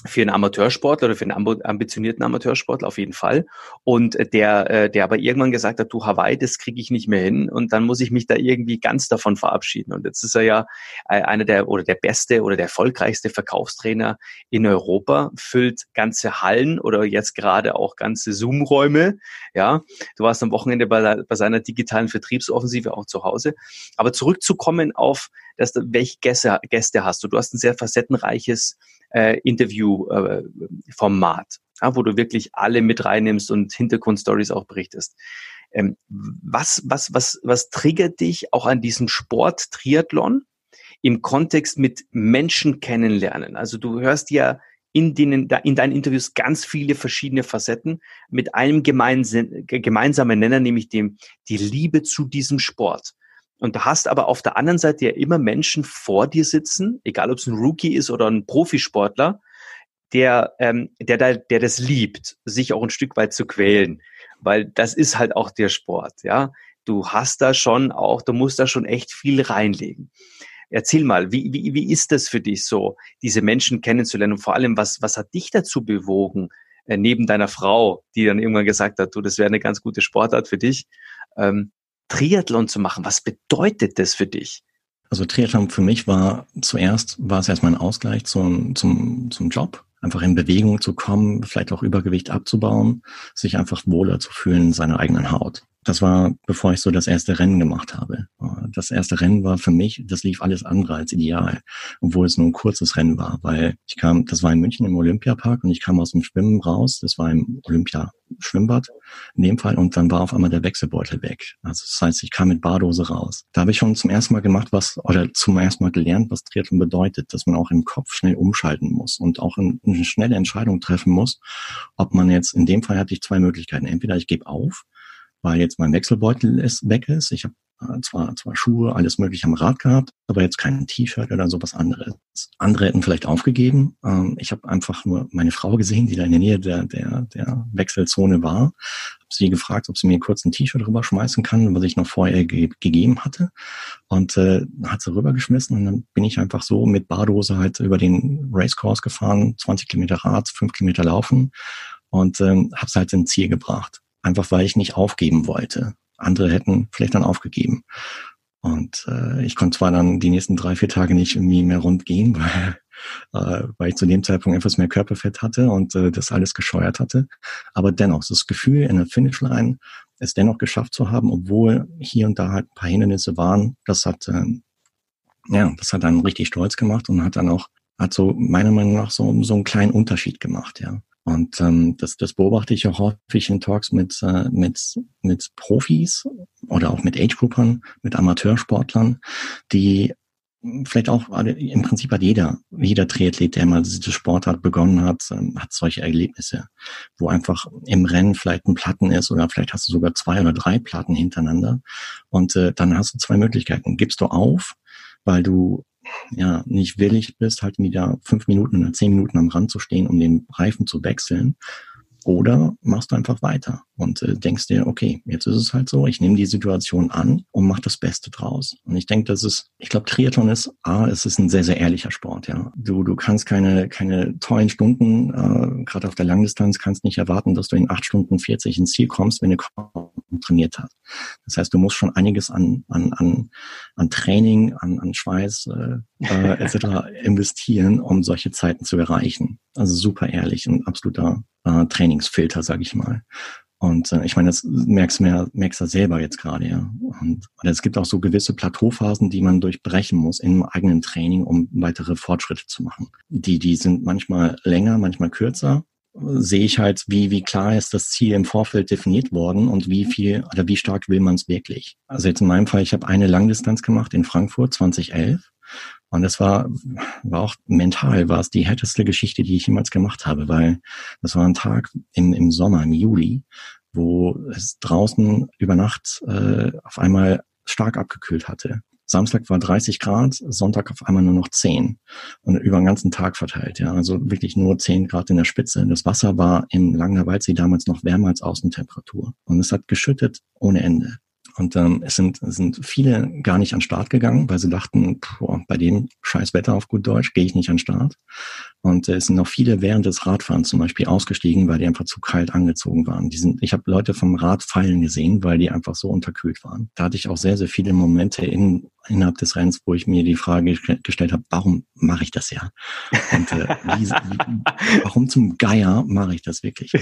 für einen Amateursportler oder für einen ambitionierten Amateursportler auf jeden Fall. Und der, äh, der aber irgendwann gesagt hat, du Hawaii, das kriege ich nicht mehr hin und dann muss ich mich da irgendwie ganz davon verabschieden. Und jetzt ist er ja äh, einer der oder der beste oder der erfolgreichste Verkaufstrainer in Europa, füllt ganze Hallen oder jetzt gerade auch ganze Zoom-Räume. Ja, du warst am Wochenende bei, bei seiner digitalen Vertriebsoffensive auch zu Hause. Aber zurückzukommen auf das, welche Gäste, Gäste hast du? Du hast ein sehr facettenreiches äh, Interview-Format, äh, ja, wo du wirklich alle mit reinnimmst und Hintergrundstories auch berichtest. Ähm, was, was, was, was triggert dich auch an diesem Sport Triathlon im Kontext mit Menschen kennenlernen? Also du hörst ja in, denen, in deinen Interviews ganz viele verschiedene Facetten mit einem gemeinsamen Nenner, nämlich dem, die Liebe zu diesem Sport. Und du hast aber auf der anderen Seite ja immer Menschen vor dir sitzen, egal ob es ein Rookie ist oder ein Profisportler, der, ähm, der, da, der das liebt, sich auch ein Stück weit zu quälen. Weil das ist halt auch der Sport, ja. Du hast da schon auch, du musst da schon echt viel reinlegen. Erzähl mal, wie, wie, wie ist das für dich so, diese Menschen kennenzulernen? Und vor allem, was, was hat dich dazu bewogen, äh, neben deiner Frau, die dann irgendwann gesagt hat, du, das wäre eine ganz gute Sportart für dich, ähm, Triathlon zu machen? Was bedeutet das für dich? Also Triathlon für mich war zuerst, war es erstmal ein Ausgleich zum, zum, zum Job, einfach in Bewegung zu kommen, vielleicht auch Übergewicht abzubauen, sich einfach wohler zu fühlen in seiner eigenen Haut. Das war, bevor ich so das erste Rennen gemacht habe. Das erste Rennen war für mich, das lief alles andere als ideal, obwohl es nur ein kurzes Rennen war, weil ich kam, das war in München im Olympiapark und ich kam aus dem Schwimmen raus, das war im Olympia-Schwimmbad in dem Fall und dann war auf einmal der Wechselbeutel weg. Also das heißt, ich kam mit Bardose raus. Da habe ich schon zum ersten Mal gemacht, was, oder zum ersten Mal gelernt, was Triathlon bedeutet, dass man auch im Kopf schnell umschalten muss und auch eine schnelle Entscheidung treffen muss, ob man jetzt, in dem Fall hatte ich zwei Möglichkeiten. Entweder ich gebe auf weil jetzt mein Wechselbeutel ist, weg ist. Ich habe äh, zwar, zwar Schuhe, alles mögliche am Rad gehabt, aber jetzt kein T-Shirt oder sowas anderes. Andere hätten vielleicht aufgegeben. Ähm, ich habe einfach nur meine Frau gesehen, die da in der Nähe der, der, der Wechselzone war. Habe sie gefragt, ob sie mir kurz ein T-Shirt rüberschmeißen kann, was ich noch vorher ge gegeben hatte. Und äh, hat sie rübergeschmissen und dann bin ich einfach so mit Bardose halt über den Racecourse gefahren, 20 Kilometer Rad, 5 Kilometer laufen und ähm, habe es halt ins Ziel gebracht einfach weil ich nicht aufgeben wollte. Andere hätten vielleicht dann aufgegeben. Und äh, ich konnte zwar dann die nächsten drei, vier Tage nicht irgendwie mehr rund gehen, weil, äh, weil ich zu dem Zeitpunkt etwas mehr Körperfett hatte und äh, das alles gescheuert hatte. Aber dennoch, das Gefühl in der Finishline, es dennoch geschafft zu haben, obwohl hier und da halt ein paar Hindernisse waren, das hat, äh, ja, das hat dann richtig stolz gemacht und hat dann auch, hat so meiner Meinung nach so, so einen kleinen Unterschied gemacht, ja. Und ähm, das, das beobachte ich auch häufig in Talks mit, äh, mit, mit Profis oder auch mit Age-Groupern, mit Amateursportlern, die vielleicht auch im Prinzip hat jeder, jeder Triathlet, der mal diese Sportart begonnen hat, ähm, hat solche Erlebnisse, wo einfach im Rennen vielleicht ein Platten ist oder vielleicht hast du sogar zwei oder drei Platten hintereinander und äh, dann hast du zwei Möglichkeiten. Gibst du auf, weil du ja nicht willig bist, halt wieder fünf Minuten oder zehn Minuten am Rand zu stehen, um den Reifen zu wechseln oder machst du einfach weiter und äh, denkst dir, okay, jetzt ist es halt so, ich nehme die Situation an und mache das Beste draus. Und ich denke, das ist, ich glaube, Triathlon ist, A, es ist ein sehr, sehr ehrlicher Sport, ja. Du, du kannst keine, keine tollen Stunden, äh, gerade auf der Langdistanz, kannst nicht erwarten, dass du in acht Stunden 40 ins Ziel kommst, wenn du trainiert hast. Das heißt, du musst schon einiges an, an, an, an Training, an, an Schweiß äh, äh, etc. investieren, um solche Zeiten zu erreichen. Also super ehrlich und absoluter äh, Trainingsfilter, sage ich mal. Und äh, ich meine, das merkst du mehr, merkst du selber jetzt gerade, ja. Und oder es gibt auch so gewisse Plateauphasen, die man durchbrechen muss im eigenen Training, um weitere Fortschritte zu machen. Die, die sind manchmal länger, manchmal kürzer. Sehe ich halt, wie, wie klar ist das Ziel im Vorfeld definiert worden und wie viel oder wie stark will man es wirklich. Also jetzt in meinem Fall, ich habe eine Langdistanz gemacht in Frankfurt 2011 und das war, war auch mental, war es die härteste Geschichte, die ich jemals gemacht habe, weil das war ein Tag im, im Sommer, im Juli, wo es draußen über Nacht äh, auf einmal stark abgekühlt hatte. Samstag war 30 Grad, Sonntag auf einmal nur noch 10 und über den ganzen Tag verteilt. Ja, also wirklich nur 10 Grad in der Spitze. Das Wasser war im Langer Waldsee damals noch wärmer als Außentemperatur und es hat geschüttet ohne Ende. Und ähm, es, sind, es sind viele gar nicht an Start gegangen, weil sie dachten, boah, bei dem scheiß Wetter auf gut Deutsch gehe ich nicht an Start. Und äh, es sind noch viele während des Radfahrens zum Beispiel ausgestiegen, weil die einfach zu kalt angezogen waren. Die sind, ich habe Leute vom Rad fallen gesehen, weil die einfach so unterkühlt waren. Da hatte ich auch sehr, sehr viele Momente in, innerhalb des Rennens, wo ich mir die Frage gestellt habe, warum mache ich das ja? Und äh, wie, wie, warum zum Geier mache ich das wirklich?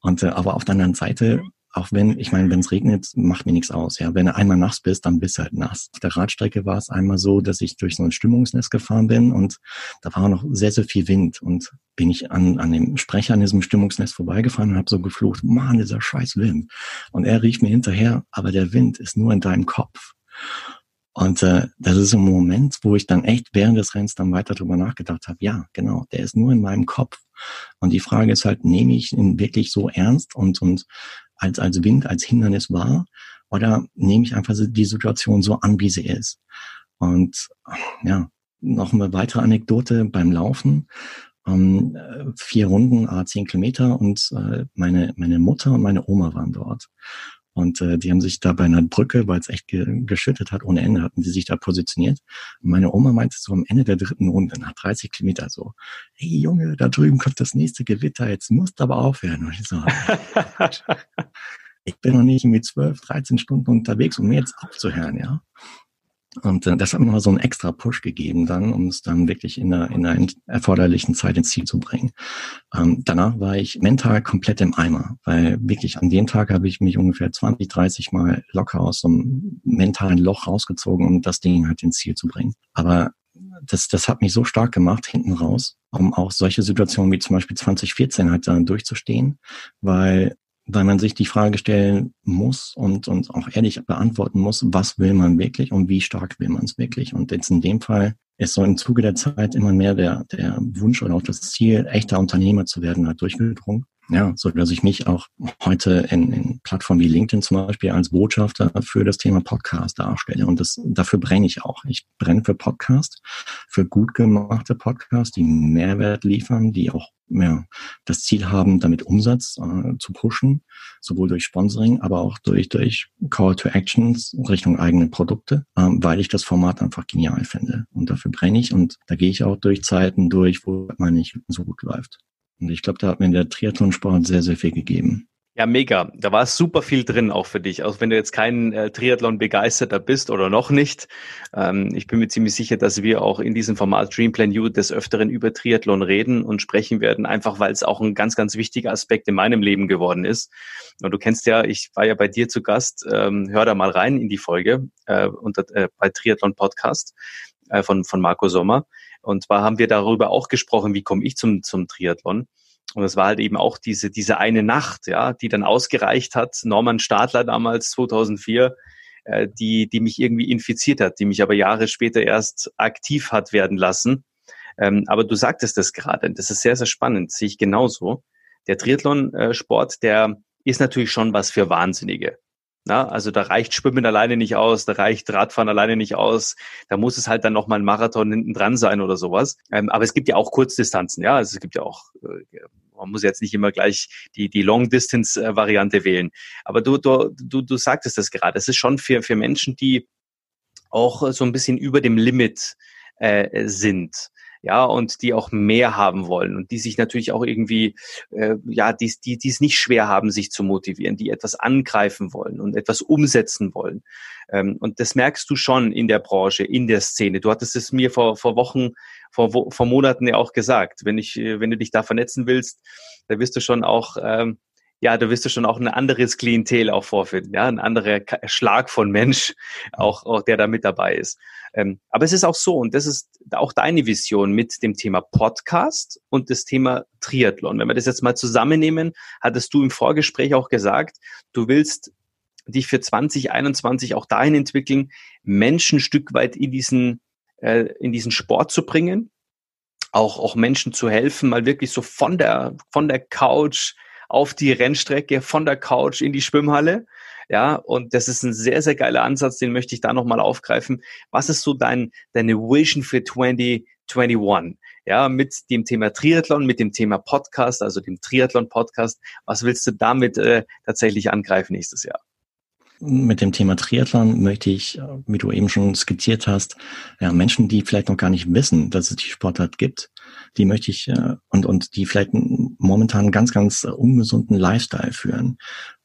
Und äh, aber auf der anderen Seite auch wenn, ich meine, wenn es regnet, macht mir nichts aus. Ja, wenn du einmal nass bist, dann bist du halt nass. Auf der Radstrecke war es einmal so, dass ich durch so ein Stimmungsnetz gefahren bin und da war noch sehr, sehr viel Wind und bin ich an, an dem Sprecher an diesem Stimmungsnetz vorbeigefahren und habe so geflucht, Mann, dieser scheiß Wind. Und er rief mir hinterher, aber der Wind ist nur in deinem Kopf. Und äh, das ist ein Moment, wo ich dann echt während des Rennens dann weiter drüber nachgedacht habe. Ja, genau, der ist nur in meinem Kopf. Und die Frage ist halt, nehme ich ihn wirklich so ernst und, und als, als Wind, als Hindernis wahr? Oder nehme ich einfach die Situation so an, wie sie ist? Und ja, noch eine weitere Anekdote beim Laufen. Ähm, vier Runden, a zehn Kilometer und äh, meine, meine Mutter und meine Oma waren dort. Und äh, die haben sich da bei einer Brücke, weil es echt ge geschüttet hat, ohne Ende, hatten die sich da positioniert. Und meine Oma meinte so am Ende der dritten Runde, nach 30 Kilometer so, hey Junge, da drüben kommt das nächste Gewitter, jetzt musst du aber aufhören. Und ich so, ich bin noch nicht irgendwie 12, 13 Stunden unterwegs, um mir jetzt aufzuhören, ja. Und äh, das hat mir nochmal so einen extra Push gegeben dann, um es dann wirklich in der, in der erforderlichen Zeit ins Ziel zu bringen. Ähm, danach war ich mental komplett im Eimer, weil wirklich an dem Tag habe ich mich ungefähr 20, 30 Mal locker aus so einem mentalen Loch rausgezogen, um das Ding halt ins Ziel zu bringen. Aber das, das hat mich so stark gemacht hinten raus, um auch solche Situationen wie zum Beispiel 2014 halt dann durchzustehen, weil weil man sich die Frage stellen muss und, und auch ehrlich beantworten muss, was will man wirklich und wie stark will man es wirklich. Und jetzt in dem Fall ist so im Zuge der Zeit immer mehr der, der Wunsch oder auch das Ziel, echter Unternehmer zu werden, halt durchgedrungen. Ja, so dass ich mich auch heute in, in Plattformen wie LinkedIn zum Beispiel als Botschafter für das Thema Podcast darstelle. Und das, dafür brenne ich auch. Ich brenne für Podcast, für gut gemachte Podcasts, die Mehrwert liefern, die auch ja, das Ziel haben, damit Umsatz äh, zu pushen, sowohl durch Sponsoring, aber auch durch, durch Call to Actions Richtung eigene Produkte, ähm, weil ich das Format einfach genial finde. Und dafür brenne ich und da gehe ich auch durch Zeiten durch, wo man nicht so gut läuft. Und ich glaube, da hat mir der Triathlonsport sehr, sehr viel gegeben. Ja, mega. Da war super viel drin auch für dich. Auch wenn du jetzt kein äh, Triathlon-Begeisterter bist oder noch nicht. Ähm, ich bin mir ziemlich sicher, dass wir auch in diesem Format Dreamplan You des Öfteren über Triathlon reden und sprechen werden, einfach weil es auch ein ganz, ganz wichtiger Aspekt in meinem Leben geworden ist. Und du kennst ja, ich war ja bei dir zu Gast. Ähm, hör da mal rein in die Folge äh, unter, äh, bei Triathlon Podcast äh, von, von Marco Sommer. Und zwar haben wir darüber auch gesprochen, wie komme ich zum, zum Triathlon. Und es war halt eben auch diese, diese eine Nacht, ja, die dann ausgereicht hat. Norman Stadler damals 2004 äh, die, die mich irgendwie infiziert hat, die mich aber Jahre später erst aktiv hat werden lassen. Ähm, aber du sagtest das gerade, das ist sehr, sehr spannend, sehe ich genauso. Der Triathlon-Sport, der ist natürlich schon was für Wahnsinnige. Na, also da reicht Schwimmen alleine nicht aus, da reicht Radfahren alleine nicht aus, da muss es halt dann noch mal ein Marathon hinten dran sein oder sowas. Ähm, aber es gibt ja auch Kurzdistanzen, ja, also es gibt ja auch, äh, man muss jetzt nicht immer gleich die, die Long-Distance-Variante wählen. Aber du, du, du, du sagtest das gerade, es ist schon für, für Menschen, die auch so ein bisschen über dem Limit äh, sind ja, und die auch mehr haben wollen und die sich natürlich auch irgendwie, äh, ja, die, die, die es nicht schwer haben, sich zu motivieren, die etwas angreifen wollen und etwas umsetzen wollen. Ähm, und das merkst du schon in der Branche, in der Szene. Du hattest es mir vor, vor Wochen, vor, vor Monaten ja auch gesagt. Wenn ich, wenn du dich da vernetzen willst, da wirst du schon auch, ähm, ja, da wirst du schon auch ein anderes Klientel auch vorfinden, ja, ein anderer Schlag von Mensch, auch, auch der da mit dabei ist. Ähm, aber es ist auch so, und das ist auch deine Vision mit dem Thema Podcast und das Thema Triathlon. Wenn wir das jetzt mal zusammennehmen, hattest du im Vorgespräch auch gesagt, du willst dich für 2021 auch dahin entwickeln, Menschen ein Stück weit in diesen, äh, in diesen Sport zu bringen, auch, auch Menschen zu helfen, mal wirklich so von der, von der Couch auf die Rennstrecke, von der Couch in die Schwimmhalle. Ja, und das ist ein sehr, sehr geiler Ansatz, den möchte ich da nochmal aufgreifen. Was ist so dein, deine Vision für 2021? Ja, mit dem Thema Triathlon, mit dem Thema Podcast, also dem Triathlon-Podcast. Was willst du damit äh, tatsächlich angreifen nächstes Jahr? Mit dem Thema Triathlon möchte ich, wie du eben schon skizziert hast, ja, Menschen, die vielleicht noch gar nicht wissen, dass es die Sportart gibt, die möchte ich äh, und und die vielleicht momentan ganz ganz ungesunden Lifestyle führen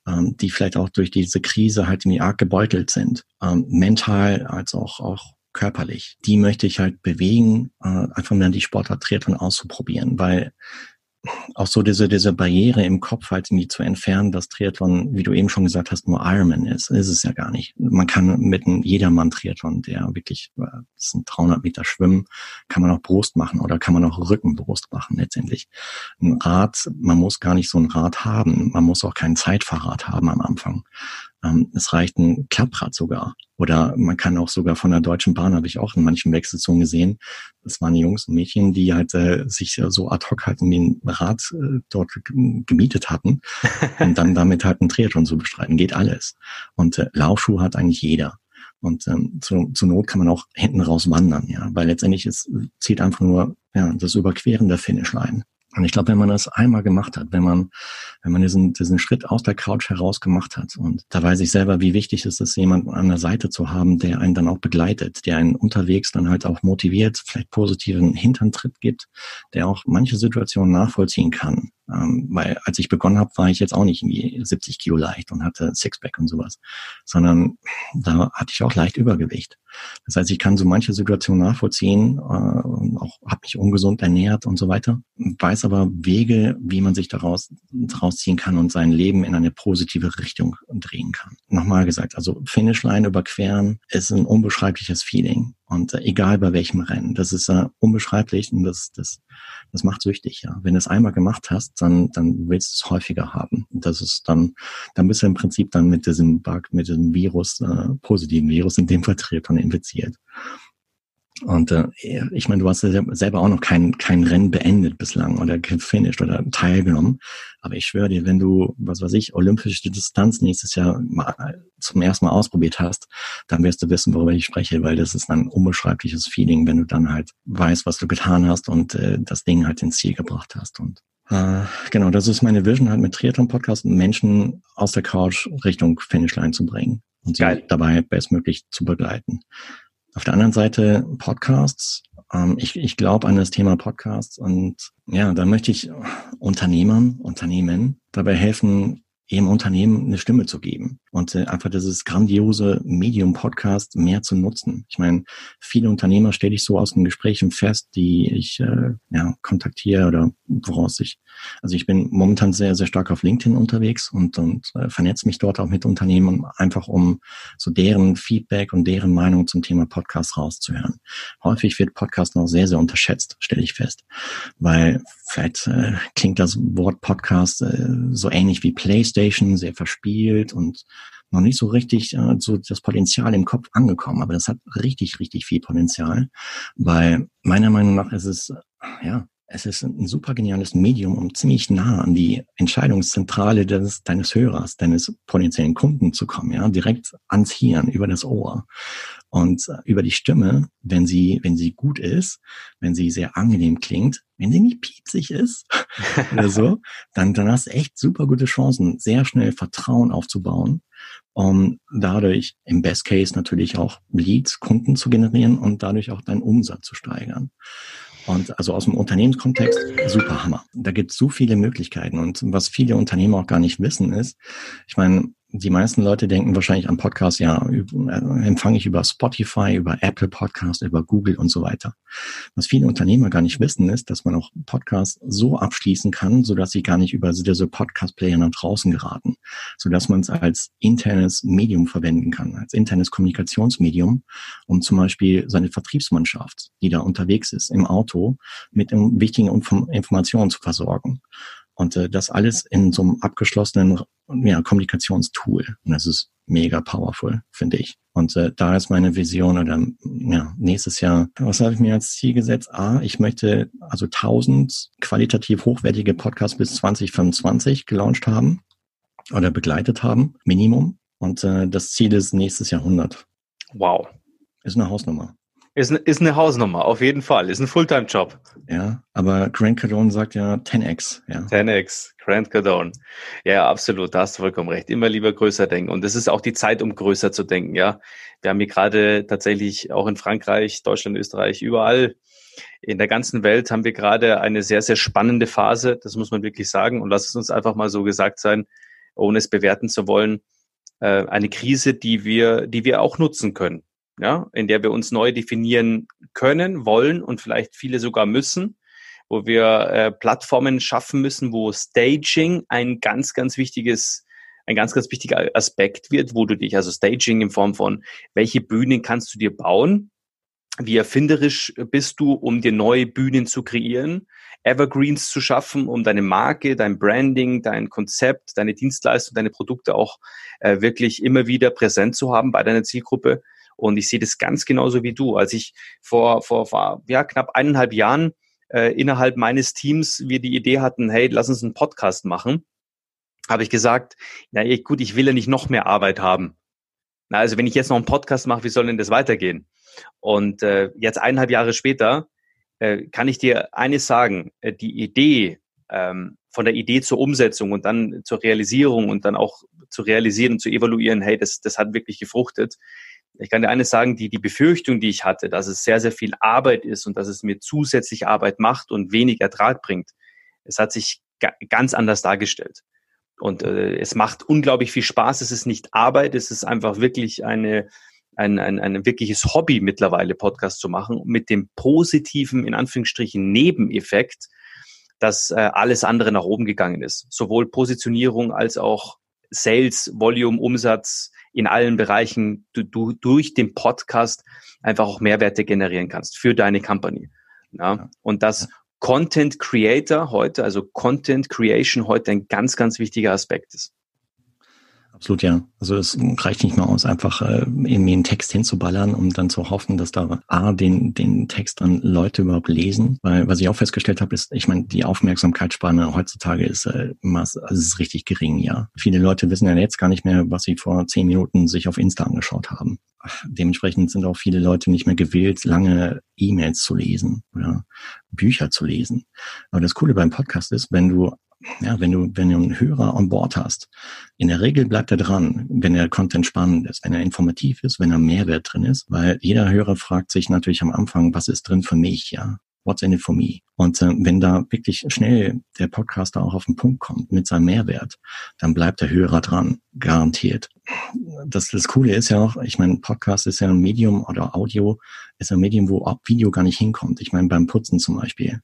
ähm, die vielleicht auch durch diese Krise halt irgendwie arg gebeutelt sind, ähm, mental als auch, auch körperlich. Die möchte ich halt bewegen, äh, einfach mal die Sportart Triathlon auszuprobieren, weil auch so diese, diese Barriere im Kopf halt irgendwie zu entfernen, dass Triathlon, wie du eben schon gesagt hast, nur Ironman ist. Ist es ja gar nicht. Man kann mit einem jedermann Triathlon, der wirklich, äh, das sind 300 Meter Schwimmen, kann man auch Brust machen oder kann man auch Rückenbrust machen letztendlich. Ein Rad, man muss gar nicht so ein Rad haben. Man muss auch kein Zeitfahrrad haben am Anfang. Ähm, es reicht ein Klapprad sogar. Oder man kann auch sogar von der Deutschen Bahn, habe ich auch in manchen Wechselzonen gesehen, das waren Jungs und Mädchen, die halt äh, sich so ad hoc halt in den Rad äh, dort gemietet hatten und dann damit halt ein Triathlon zu bestreiten. Geht alles. Und äh, Laufschuhe hat eigentlich jeder. Und ähm, zu, zur Not kann man auch hinten raus wandern, ja, weil letztendlich ist, zieht einfach nur ja, das Überqueren der Finishline. Und ich glaube, wenn man das einmal gemacht hat, wenn man, wenn man diesen, diesen Schritt aus der Couch heraus gemacht hat, und da weiß ich selber, wie wichtig es ist, jemanden an der Seite zu haben, der einen dann auch begleitet, der einen unterwegs dann halt auch motiviert, vielleicht positiven Hinterntritt gibt, der auch manche Situationen nachvollziehen kann. Ähm, weil als ich begonnen habe, war ich jetzt auch nicht irgendwie 70 Kilo leicht und hatte Sixpack und sowas, sondern da hatte ich auch leicht Übergewicht. Das heißt, ich kann so manche Situationen nachvollziehen, äh, auch habe mich ungesund ernährt und so weiter, weiß aber Wege, wie man sich daraus, daraus ziehen kann und sein Leben in eine positive Richtung drehen kann. Nochmal gesagt, also Finishline überqueren ist ein unbeschreibliches Feeling. Und äh, egal bei welchem Rennen, das ist äh, unbeschreiblich und das, das, das macht süchtig, ja. Wenn du es einmal gemacht hast, dann, dann willst du es häufiger haben. Und das ist dann, dann bist du im Prinzip dann mit diesem Bug, mit diesem Virus, äh, positiven Virus, in dem Fall Triathlon infiziert. Und äh, ich meine, du hast ja selber auch noch kein, kein Rennen beendet bislang oder gefinisht oder teilgenommen. Aber ich schwöre dir, wenn du, was weiß ich, olympische Distanz nächstes Jahr mal zum ersten Mal ausprobiert hast, dann wirst du wissen, worüber ich spreche, weil das ist ein unbeschreibliches Feeling, wenn du dann halt weißt, was du getan hast und äh, das Ding halt ins Ziel gebracht hast. Und äh, genau, das ist meine Vision halt mit Triathlon-Podcast, Menschen aus der Couch Richtung Finishline zu bringen und sie Geil. dabei bestmöglich zu begleiten. Auf der anderen Seite Podcasts. Ähm, ich ich glaube an das Thema Podcasts und ja, da möchte ich Unternehmern, Unternehmen dabei helfen, eben Unternehmen eine Stimme zu geben und äh, einfach dieses grandiose Medium-Podcast mehr zu nutzen. Ich meine, viele Unternehmer stelle ich so aus den Gesprächen fest, die ich äh, ja, kontaktiere oder woraus ich, also ich bin momentan sehr, sehr stark auf LinkedIn unterwegs und, und äh, vernetze mich dort auch mit Unternehmen, einfach um so deren Feedback und deren Meinung zum Thema Podcast rauszuhören. Häufig wird Podcast noch sehr, sehr unterschätzt, stelle ich fest, weil vielleicht äh, klingt das Wort Podcast äh, so ähnlich wie PlayStation, sehr verspielt und noch nicht so richtig äh, so das Potenzial im Kopf angekommen, aber das hat richtig, richtig viel Potenzial, weil meiner Meinung nach ist es, ja, es ist ein super geniales Medium, um ziemlich nah an die Entscheidungszentrale des, deines Hörers, deines potenziellen Kunden zu kommen, ja, direkt ans Hirn, über das Ohr. Und äh, über die Stimme, wenn sie, wenn sie gut ist, wenn sie sehr angenehm klingt, wenn sie nicht piepsig ist oder so, dann, dann hast du echt super gute Chancen, sehr schnell Vertrauen aufzubauen, um dadurch im Best Case natürlich auch Leads, Kunden zu generieren und dadurch auch deinen Umsatz zu steigern. Und also aus dem Unternehmenskontext, super Hammer. Da gibt es so viele Möglichkeiten. Und was viele Unternehmen auch gar nicht wissen ist, ich meine, die meisten Leute denken wahrscheinlich am Podcast, ja, äh, empfange ich über Spotify, über Apple Podcast, über Google und so weiter. Was viele Unternehmer gar nicht wissen, ist, dass man auch Podcasts so abschließen kann, so dass sie gar nicht über diese Podcast-Player nach draußen geraten, so dass man es als internes Medium verwenden kann, als internes Kommunikationsmedium, um zum Beispiel seine Vertriebsmannschaft, die da unterwegs ist, im Auto, mit wichtigen Informationen zu versorgen. Und äh, das alles in so einem abgeschlossenen ja, Kommunikationstool. Und das ist mega powerful, finde ich. Und äh, da ist meine Vision oder ja, nächstes Jahr, was habe ich mir als Ziel gesetzt? A, ich möchte also 1000 qualitativ hochwertige Podcasts bis 2025 gelauncht haben oder begleitet haben, Minimum. Und äh, das Ziel ist nächstes Jahr 100. Wow. Ist eine Hausnummer. Ist, ist eine Hausnummer, auf jeden Fall. Ist ein Fulltime-Job. Ja, aber Grant Cardone sagt ja 10x. Ja. 10x, Grant Cardone. Ja, absolut, da hast du vollkommen recht. Immer lieber größer denken. Und es ist auch die Zeit, um größer zu denken, ja. Wir haben hier gerade tatsächlich auch in Frankreich, Deutschland, Österreich, überall in der ganzen Welt haben wir gerade eine sehr, sehr spannende Phase. Das muss man wirklich sagen. Und lass es uns einfach mal so gesagt sein, ohne es bewerten zu wollen. Äh, eine Krise, die wir, die wir auch nutzen können ja, in der wir uns neu definieren können, wollen und vielleicht viele sogar müssen, wo wir äh, Plattformen schaffen müssen, wo Staging ein ganz, ganz wichtiges ein ganz, ganz wichtiger Aspekt wird, wo du dich, also Staging in Form von, welche Bühnen kannst du dir bauen? Wie erfinderisch bist du, um dir neue Bühnen zu kreieren? Evergreens zu schaffen, um deine Marke, dein Branding, dein Konzept, deine Dienstleistung, deine Produkte auch äh, wirklich immer wieder präsent zu haben bei deiner Zielgruppe. Und ich sehe das ganz genauso wie du. Als ich vor, vor, vor ja, knapp eineinhalb Jahren äh, innerhalb meines Teams wir die Idee hatten, hey, lass uns einen Podcast machen, habe ich gesagt, na gut, ich will ja nicht noch mehr Arbeit haben. Na, also wenn ich jetzt noch einen Podcast mache, wie soll denn das weitergehen? Und äh, jetzt eineinhalb Jahre später äh, kann ich dir eines sagen, äh, die Idee, ähm, von der Idee zur Umsetzung und dann zur Realisierung und dann auch zu realisieren und zu evaluieren, hey, das, das hat wirklich gefruchtet, ich kann dir eines sagen, die, die Befürchtung, die ich hatte, dass es sehr, sehr viel Arbeit ist und dass es mir zusätzlich Arbeit macht und wenig Ertrag bringt, es hat sich ga ganz anders dargestellt. Und äh, es macht unglaublich viel Spaß. Es ist nicht Arbeit, es ist einfach wirklich eine, ein, ein, ein wirkliches Hobby mittlerweile, Podcast zu machen, mit dem positiven, in Anführungsstrichen, Nebeneffekt, dass äh, alles andere nach oben gegangen ist. Sowohl Positionierung als auch Sales, Volume, Umsatz, in allen Bereichen du, du durch den Podcast einfach auch Mehrwerte generieren kannst für deine Company. Ja? Und dass Content Creator heute, also Content Creation heute ein ganz, ganz wichtiger Aspekt ist. Absolut, ja. Also es reicht nicht mehr aus, einfach äh, irgendwie einen Text hinzuballern, um dann zu hoffen, dass da A, den, den Text dann Leute überhaupt lesen. Weil was ich auch festgestellt habe, ist, ich meine, die Aufmerksamkeitsspanne heutzutage ist, äh, maß, also ist richtig gering, ja. Viele Leute wissen ja jetzt gar nicht mehr, was sie vor zehn Minuten sich auf Insta angeschaut haben. Dementsprechend sind auch viele Leute nicht mehr gewillt, lange E-Mails zu lesen oder Bücher zu lesen. Aber das Coole beim Podcast ist, wenn du ja, wenn du, wenn du einen Hörer an Bord hast, in der Regel bleibt er dran, wenn der Content spannend ist, wenn er informativ ist, wenn er Mehrwert drin ist, weil jeder Hörer fragt sich natürlich am Anfang, was ist drin für mich, ja? What's in it for me? Und äh, wenn da wirklich schnell der Podcaster auch auf den Punkt kommt mit seinem Mehrwert, dann bleibt der Hörer dran, garantiert. Das, das Coole ist ja auch, ich meine, Podcast ist ja ein Medium oder Audio ist ein Medium, wo auch Video gar nicht hinkommt. Ich meine, beim Putzen zum Beispiel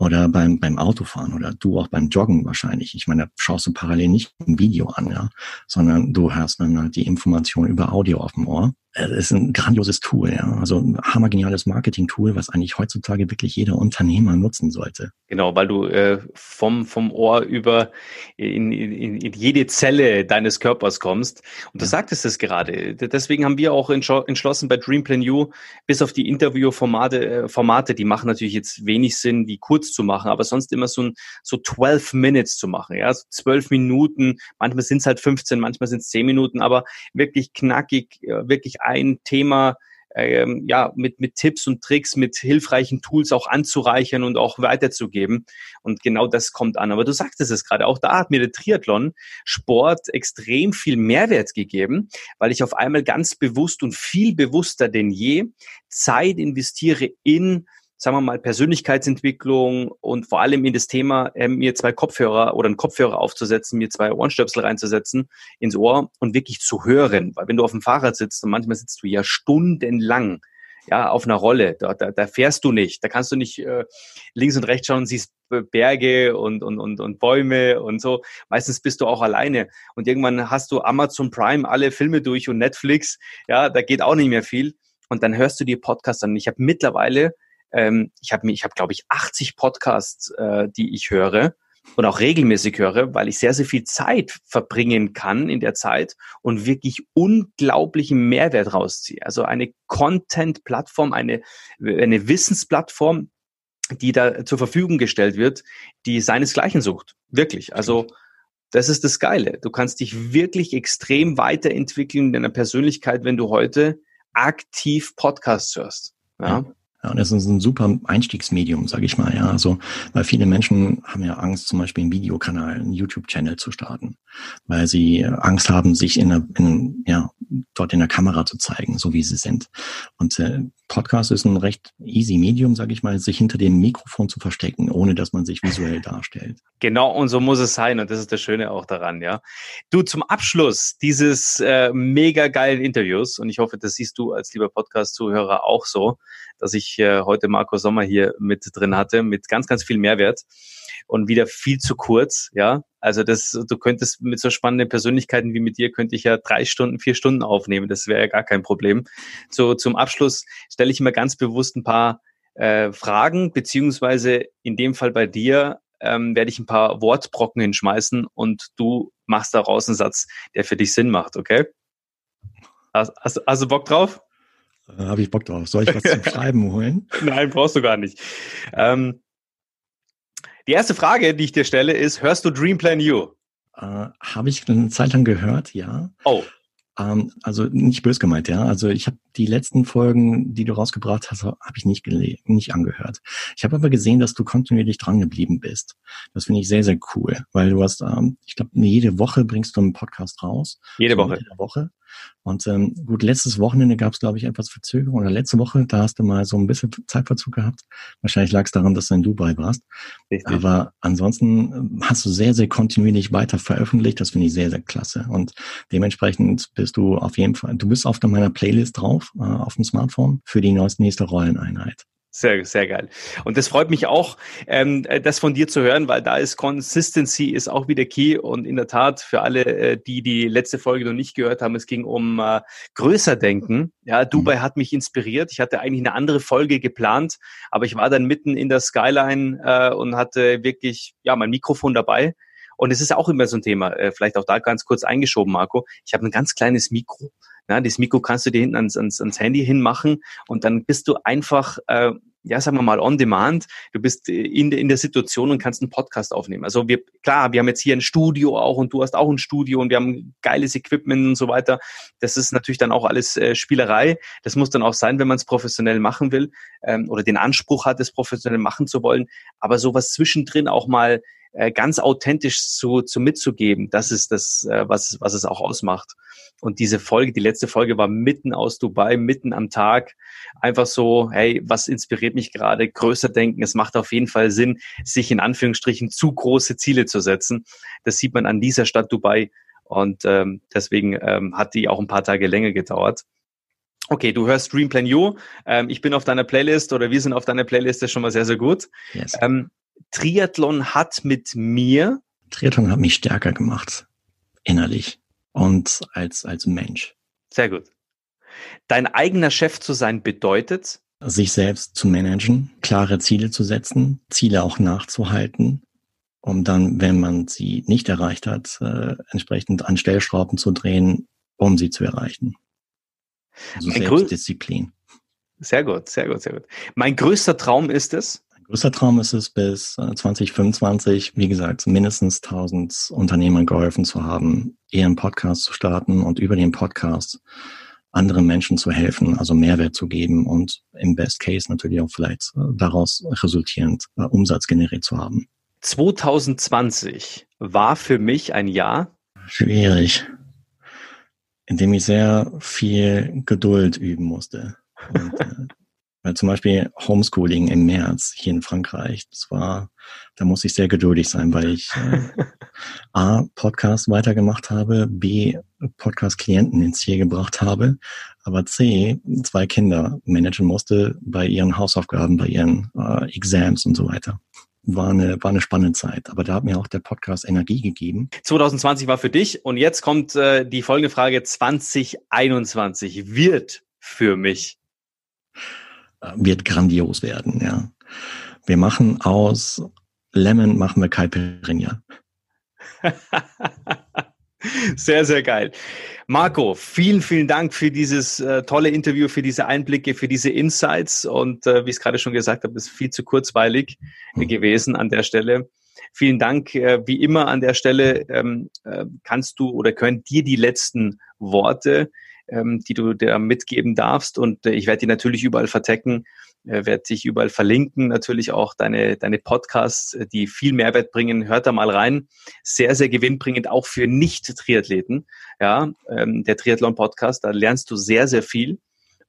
oder beim, beim Autofahren oder du auch beim Joggen wahrscheinlich. Ich meine, da schaust du parallel nicht ein Video an, ja, sondern du hast dann halt die Information über Audio auf dem Ohr. Es ist ein grandioses Tool, ja. Also ein hammergeniales Marketing-Tool, was eigentlich heutzutage wirklich jeder Unternehmer nutzen sollte. Genau, weil du äh, vom, vom Ohr über in, in, in jede Zelle deines Körpers kommst. Und du ja. sagtest es gerade. Deswegen haben wir auch entschlossen bei Dreamplan U, bis auf die Interviewformate, äh, Formate, die machen natürlich jetzt wenig Sinn, die kurz zu machen, aber sonst immer so, ein, so 12 Minutes zu machen. Ja, so 12 Minuten, manchmal sind es halt 15, manchmal sind es 10 Minuten, aber wirklich knackig, äh, wirklich ein Thema ähm, ja, mit, mit Tipps und Tricks, mit hilfreichen Tools auch anzureichern und auch weiterzugeben. Und genau das kommt an. Aber du sagtest es gerade, auch da hat mir der Triathlon Sport extrem viel Mehrwert gegeben, weil ich auf einmal ganz bewusst und viel bewusster denn je Zeit investiere in sagen wir mal, Persönlichkeitsentwicklung und vor allem in das Thema, äh, mir zwei Kopfhörer oder einen Kopfhörer aufzusetzen, mir zwei Ohrenstöpsel reinzusetzen ins Ohr und wirklich zu hören. Weil wenn du auf dem Fahrrad sitzt und manchmal sitzt du ja stundenlang ja, auf einer Rolle. Da, da, da fährst du nicht. Da kannst du nicht äh, links und rechts schauen und siehst Berge und, und, und, und Bäume und so. Meistens bist du auch alleine. Und irgendwann hast du Amazon Prime, alle Filme durch und Netflix. Ja, da geht auch nicht mehr viel. Und dann hörst du die Podcasts an. Ich habe mittlerweile ähm, ich habe ich habe glaube ich 80 Podcasts, äh, die ich höre und auch regelmäßig höre, weil ich sehr, sehr viel Zeit verbringen kann in der Zeit und wirklich unglaublichen Mehrwert rausziehe. Also eine Content-Plattform, eine, eine Wissensplattform, die da zur Verfügung gestellt wird, die seinesgleichen sucht. Wirklich. Also das ist das Geile. Du kannst dich wirklich extrem weiterentwickeln in deiner Persönlichkeit, wenn du heute aktiv Podcasts hörst. Ja. Ja, und das ist ein super Einstiegsmedium, sage ich mal. Ja, also weil viele Menschen haben ja Angst, zum Beispiel einen Videokanal, einen YouTube-Channel zu starten, weil sie Angst haben, sich in, der, in ja dort in der Kamera zu zeigen, so wie sie sind. Und äh, Podcast ist ein recht easy Medium, sage ich mal, sich hinter dem Mikrofon zu verstecken, ohne dass man sich visuell darstellt. Genau, und so muss es sein. Und das ist das Schöne auch daran, ja. Du zum Abschluss dieses äh, mega geilen Interviews und ich hoffe, das siehst du als lieber Podcast-Zuhörer auch so dass ich äh, heute Marco Sommer hier mit drin hatte, mit ganz, ganz viel Mehrwert und wieder viel zu kurz, ja. Also das, du könntest mit so spannenden Persönlichkeiten wie mit dir, könnte ich ja drei Stunden, vier Stunden aufnehmen. Das wäre ja gar kein Problem. So zum Abschluss stelle ich mir ganz bewusst ein paar äh, Fragen, beziehungsweise in dem Fall bei dir ähm, werde ich ein paar Wortbrocken hinschmeißen und du machst daraus einen Satz, der für dich Sinn macht, okay? Hast, hast, hast du Bock drauf? Da habe ich Bock drauf. Soll ich was zum Schreiben holen? Nein, brauchst du gar nicht. Ähm, die erste Frage, die ich dir stelle, ist, hörst du Dream Plan U? Äh, habe ich eine Zeit lang gehört, ja. Oh. Ähm, also nicht bös gemeint, ja. Also ich habe die letzten Folgen, die du rausgebracht hast, habe ich nicht, nicht angehört. Ich habe aber gesehen, dass du kontinuierlich dran geblieben bist. Das finde ich sehr, sehr cool, weil du hast, ähm, ich glaube, jede Woche bringst du einen Podcast raus. Jede Woche. Jede Woche. Und ähm, gut, letztes Wochenende gab es, glaube ich, etwas Verzögerung. Oder letzte Woche, da hast du mal so ein bisschen Zeitverzug gehabt. Wahrscheinlich lag es daran, dass du in Dubai warst. Richtig. Aber ansonsten ähm, hast du sehr, sehr kontinuierlich weiter veröffentlicht. Das finde ich sehr, sehr klasse. Und dementsprechend bist du auf jeden Fall, du bist auf meiner Playlist drauf, äh, auf dem Smartphone, für die neueste nächste Rolleneinheit. Sehr, sehr geil. Und das freut mich auch, ähm, das von dir zu hören, weil da ist Consistency ist auch wieder key. Und in der Tat, für alle, äh, die die letzte Folge noch nicht gehört haben, es ging um äh, größer denken. Ja, Dubai mhm. hat mich inspiriert. Ich hatte eigentlich eine andere Folge geplant, aber ich war dann mitten in der Skyline äh, und hatte wirklich ja mein Mikrofon dabei. Und es ist auch immer so ein Thema, äh, vielleicht auch da ganz kurz eingeschoben, Marco. Ich habe ein ganz kleines Mikro. Ja, das Mikro kannst du dir hinten ans, ans, ans Handy hinmachen und dann bist du einfach, äh, ja, sagen wir mal, on demand. Du bist in, in der Situation und kannst einen Podcast aufnehmen. Also wir, klar, wir haben jetzt hier ein Studio auch und du hast auch ein Studio und wir haben geiles Equipment und so weiter. Das ist natürlich dann auch alles äh, Spielerei. Das muss dann auch sein, wenn man es professionell machen will ähm, oder den Anspruch hat, es professionell machen zu wollen. Aber sowas zwischendrin auch mal äh, ganz authentisch zu, zu mitzugeben, das ist das, äh, was, was es auch ausmacht. Und diese Folge, die letzte Folge war mitten aus Dubai, mitten am Tag. Einfach so, hey, was inspiriert mich gerade? Größer denken. Es macht auf jeden Fall Sinn, sich in Anführungsstrichen zu große Ziele zu setzen. Das sieht man an dieser Stadt Dubai. Und ähm, deswegen ähm, hat die auch ein paar Tage länger gedauert. Okay, du hörst Dreamplan U. Ähm, ich bin auf deiner Playlist oder wir sind auf deiner Playlist, das ist schon mal sehr, sehr gut. Yes. Ähm, Triathlon hat mit mir. Triathlon hat mich stärker gemacht. Innerlich. Und als, als Mensch. Sehr gut. Dein eigener Chef zu sein bedeutet? sich selbst zu managen, klare Ziele zu setzen, Ziele auch nachzuhalten, um dann, wenn man sie nicht erreicht hat, äh, entsprechend an Stellschrauben zu drehen, um sie zu erreichen. Also Selbstdisziplin. Sehr gut, sehr gut, sehr gut. Mein größter Traum ist es? Größter Traum ist es, bis 2025, äh, wie gesagt, mindestens 1000 Unternehmern geholfen zu haben, ihren Podcast zu starten und über den Podcast anderen Menschen zu helfen, also Mehrwert zu geben und im Best Case natürlich auch vielleicht äh, daraus resultierend äh, Umsatz generiert zu haben. 2020 war für mich ein Jahr. Schwierig. In dem ich sehr viel Geduld üben musste. Und, zum Beispiel Homeschooling im März hier in Frankreich, das war, da muss ich sehr geduldig sein, weil ich äh, A, Podcast weitergemacht habe, B, Podcast-Klienten ins Ziel gebracht habe, aber C, zwei Kinder managen musste bei ihren Hausaufgaben, bei ihren äh, Exams und so weiter war eine, war eine spannende Zeit. Aber da hat mir auch der Podcast Energie gegeben. 2020 war für dich und jetzt kommt äh, die folgende Frage. 2021 wird für mich wird grandios werden, ja. Wir machen aus Lemon machen wir Caipirinha. Sehr, sehr geil. Marco, vielen, vielen Dank für dieses äh, tolle Interview, für diese Einblicke, für diese Insights. Und äh, wie ich es gerade schon gesagt habe, ist viel zu kurzweilig mhm. gewesen an der Stelle. Vielen Dank. Äh, wie immer an der Stelle ähm, äh, kannst du oder können dir die letzten Worte ähm, die du dir mitgeben darfst. Und äh, ich werde die natürlich überall vertecken, äh, werde dich überall verlinken, natürlich auch deine, deine Podcasts, äh, die viel Mehrwert bringen. Hört da mal rein. Sehr, sehr gewinnbringend, auch für Nicht-Triathleten. Ja, ähm, der Triathlon-Podcast, da lernst du sehr, sehr viel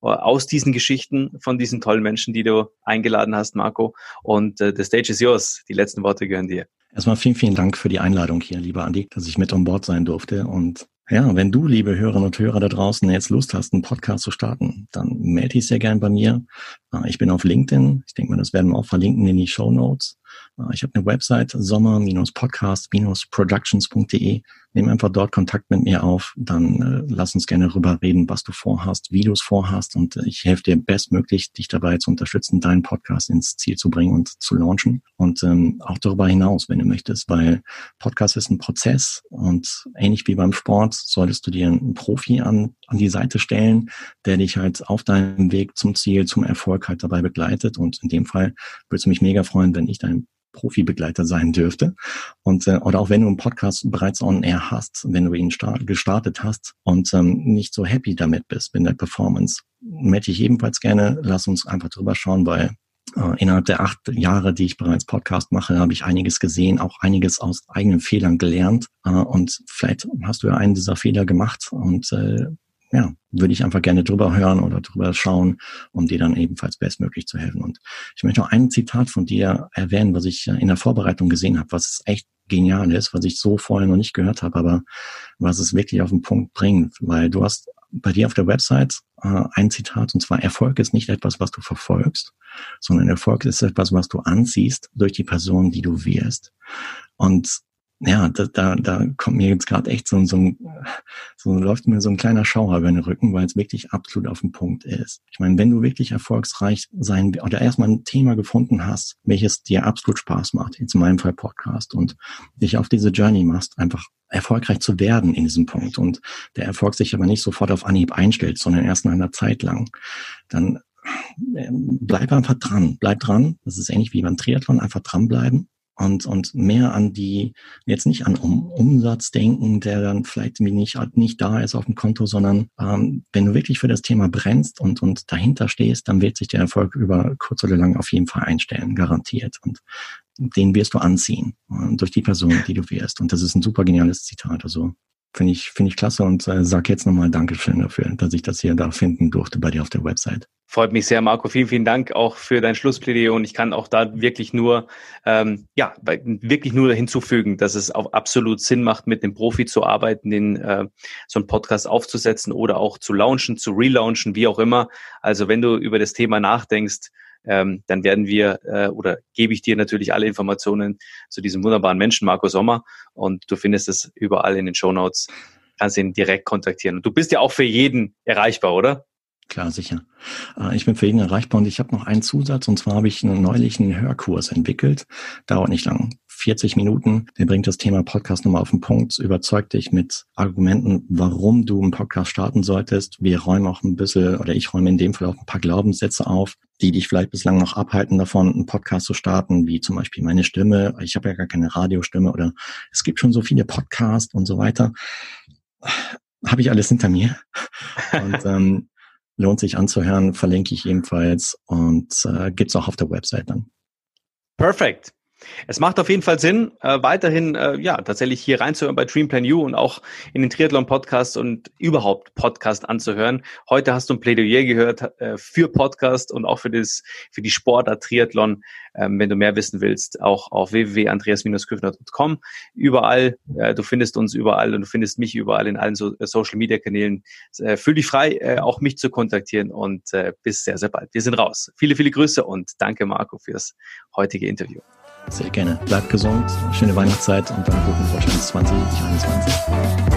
äh, aus diesen Geschichten von diesen tollen Menschen, die du eingeladen hast, Marco. Und äh, the stage is yours. Die letzten Worte gehören dir. Erstmal vielen, vielen Dank für die Einladung hier, lieber Andi, dass ich mit on Bord sein durfte und ja, wenn du, liebe Hörerinnen und Hörer da draußen, jetzt Lust hast, einen Podcast zu starten, dann melde dich sehr gern bei mir. Äh, ich bin auf LinkedIn. Ich denke mal, das werden wir auch verlinken in die Show Notes. Äh, ich habe eine Website, sommer-podcast-productions.de. Nimm einfach dort Kontakt mit mir auf, dann äh, lass uns gerne darüber reden, was du vorhast, wie du es vorhast und äh, ich helfe dir bestmöglich, dich dabei zu unterstützen, deinen Podcast ins Ziel zu bringen und zu launchen. Und ähm, auch darüber hinaus, wenn du möchtest, weil Podcast ist ein Prozess und ähnlich wie beim Sport solltest du dir einen Profi an, an die Seite stellen, der dich halt auf deinem Weg zum Ziel, zum Erfolg halt dabei begleitet. Und in dem Fall würde es mich mega freuen, wenn ich dein Profibegleiter sein dürfte. Und äh, oder auch wenn du einen Podcast bereits on air hast, wenn du ihn start, gestartet hast und ähm, nicht so happy damit bist mit der Performance, melde ich ebenfalls gerne. Lass uns einfach drüber schauen, weil äh, innerhalb der acht Jahre, die ich bereits Podcast mache, habe ich einiges gesehen, auch einiges aus eigenen Fehlern gelernt. Äh, und vielleicht hast du ja einen dieser Fehler gemacht und äh, ja, würde ich einfach gerne drüber hören oder drüber schauen, um dir dann ebenfalls bestmöglich zu helfen. Und ich möchte noch ein Zitat von dir erwähnen, was ich in der Vorbereitung gesehen habe, was echt genial ist, was ich so vorher noch nicht gehört habe, aber was es wirklich auf den Punkt bringt, weil du hast bei dir auf der Website äh, ein Zitat, und zwar Erfolg ist nicht etwas, was du verfolgst, sondern Erfolg ist etwas, was du anziehst durch die Person, die du wirst. Und ja, da, da, da kommt mir jetzt gerade echt so, so, so läuft mir so ein kleiner Schauer über den Rücken, weil es wirklich absolut auf den Punkt ist. Ich meine, wenn du wirklich erfolgsreich sein oder erstmal ein Thema gefunden hast, welches dir absolut Spaß macht, jetzt in meinem Fall Podcast und dich auf diese Journey machst, einfach erfolgreich zu werden in diesem Punkt und der Erfolg sich aber nicht sofort auf Anhieb einstellt, sondern erst nach einer Zeit lang, dann äh, bleib einfach dran, bleib dran. Das ist ähnlich wie beim Triathlon, einfach dranbleiben und, und mehr an die, jetzt nicht an um, Umsatz denken, der dann vielleicht nicht, nicht da ist auf dem Konto, sondern ähm, wenn du wirklich für das Thema brennst und, und dahinter stehst, dann wird sich der Erfolg über kurz oder lang auf jeden Fall einstellen, garantiert. Und den wirst du anziehen äh, durch die Person, die du wirst. Und das ist ein super geniales Zitat. Also finde ich, finde ich klasse und äh, sag jetzt nochmal Dankeschön dafür, dass ich das hier da finden durfte bei dir auf der Website. Freut mich sehr, Marco. Vielen, vielen Dank auch für dein Schlussplädoyer und ich kann auch da wirklich nur, ähm, ja, wirklich nur hinzufügen, dass es auch absolut Sinn macht, mit dem Profi zu arbeiten, den äh, so einen Podcast aufzusetzen oder auch zu launchen, zu relaunchen, wie auch immer. Also wenn du über das Thema nachdenkst, ähm, dann werden wir äh, oder gebe ich dir natürlich alle Informationen zu diesem wunderbaren Menschen, Marco Sommer. Und du findest es überall in den Show Notes. Kannst ihn direkt kontaktieren. Und du bist ja auch für jeden erreichbar, oder? Klar, sicher. Äh, ich bin für jeden erreichbar und ich habe noch einen Zusatz und zwar habe ich einen neulichen Hörkurs entwickelt. Dauert nicht lang. 40 Minuten. Der bringt das Thema Podcast nochmal auf den Punkt, überzeugt dich mit Argumenten, warum du einen Podcast starten solltest. Wir räumen auch ein bisschen, oder ich räume in dem Fall auch ein paar Glaubenssätze auf, die dich vielleicht bislang noch abhalten davon, einen Podcast zu starten, wie zum Beispiel meine Stimme. Ich habe ja gar keine Radiostimme oder es gibt schon so viele Podcasts und so weiter. Habe ich alles hinter mir. Und ähm, lohnt sich anzuhören, verlinke ich ebenfalls und äh, gibt auch auf der Website dann. Perfekt. Es macht auf jeden Fall Sinn, äh, weiterhin äh, ja tatsächlich hier reinzuhören bei Dreamplan U und auch in den Triathlon Podcast und überhaupt Podcast anzuhören. Heute hast du ein Plädoyer gehört äh, für Podcast und auch für das für die Sportart Triathlon. Ähm, wenn du mehr wissen willst, auch auf www.andreas-küffner.com. Überall, äh, du findest uns überall und du findest mich überall in allen so, äh, Social Media Kanälen. Äh, fühl dich frei, äh, auch mich zu kontaktieren und äh, bis sehr sehr bald. Wir sind raus. Viele viele Grüße und danke Marco fürs heutige Interview. Sehr gerne. Bleibt gesund, schöne Weihnachtszeit und dann guten Rutsch 2021.